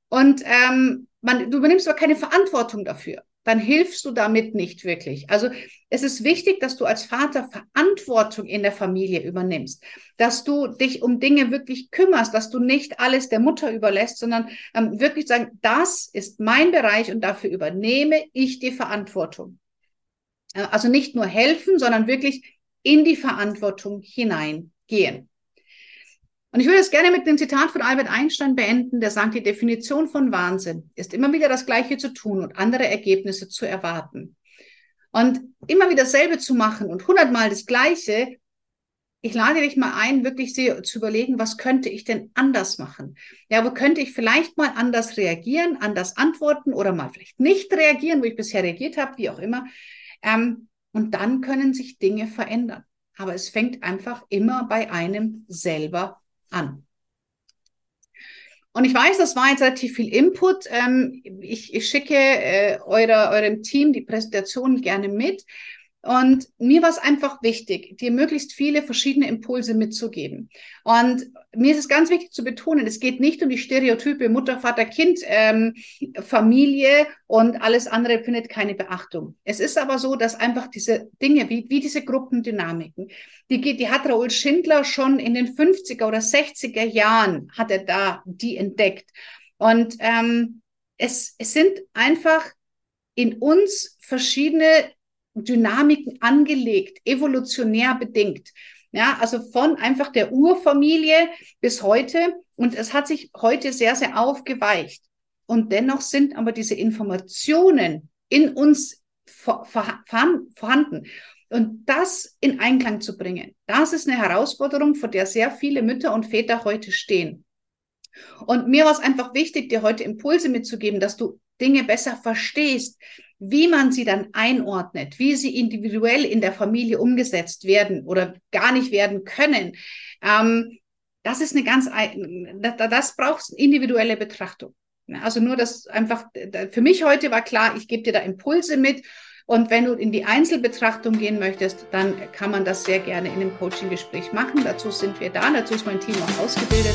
Und ähm, man, du übernimmst aber keine Verantwortung dafür. Dann hilfst du damit nicht wirklich. Also es ist wichtig, dass du als Vater Verantwortung in der Familie übernimmst, dass du dich um Dinge wirklich kümmerst, dass du nicht alles der Mutter überlässt, sondern ähm, wirklich sagen, das ist mein Bereich und dafür übernehme ich die Verantwortung. Äh, also nicht nur helfen, sondern wirklich in die Verantwortung hineingehen. Und ich würde es gerne mit dem Zitat von Albert Einstein beenden, der sagt, die Definition von Wahnsinn ist immer wieder das Gleiche zu tun und andere Ergebnisse zu erwarten. Und immer wieder dasselbe zu machen und hundertmal das Gleiche, ich lade dich mal ein, wirklich zu überlegen, was könnte ich denn anders machen? Ja, wo könnte ich vielleicht mal anders reagieren, anders antworten oder mal vielleicht nicht reagieren, wo ich bisher reagiert habe, wie auch immer. Ähm, und dann können sich Dinge verändern. Aber es fängt einfach immer bei einem selber an. Und ich weiß, das war jetzt relativ viel Input. Ähm, ich, ich, schicke äh, eure, eurem Team die Präsentation gerne mit. Und mir war es einfach wichtig, dir möglichst viele verschiedene Impulse mitzugeben. Und mir ist es ganz wichtig zu betonen, es geht nicht um die Stereotype Mutter, Vater, Kind, ähm, Familie und alles andere findet keine Beachtung. Es ist aber so, dass einfach diese Dinge, wie, wie diese Gruppendynamiken, die, die hat Raoul Schindler schon in den 50er oder 60er Jahren, hat er da die entdeckt. Und ähm, es, es sind einfach in uns verschiedene Dynamiken angelegt, evolutionär bedingt. Ja, also von einfach der Urfamilie bis heute. Und es hat sich heute sehr, sehr aufgeweicht. Und dennoch sind aber diese Informationen in uns vorhanden. Und das in Einklang zu bringen, das ist eine Herausforderung, vor der sehr viele Mütter und Väter heute stehen. Und mir war es einfach wichtig, dir heute Impulse mitzugeben, dass du Dinge besser verstehst, wie man sie dann einordnet, wie sie individuell in der Familie umgesetzt werden oder gar nicht werden können. Ähm, das ist eine ganz, das, braucht individuelle Betrachtung. Also nur das einfach, für mich heute war klar, ich gebe dir da Impulse mit. Und wenn du in die Einzelbetrachtung gehen möchtest, dann kann man das sehr gerne in einem Coaching-Gespräch machen. Dazu sind wir da, dazu ist mein Team auch ausgebildet.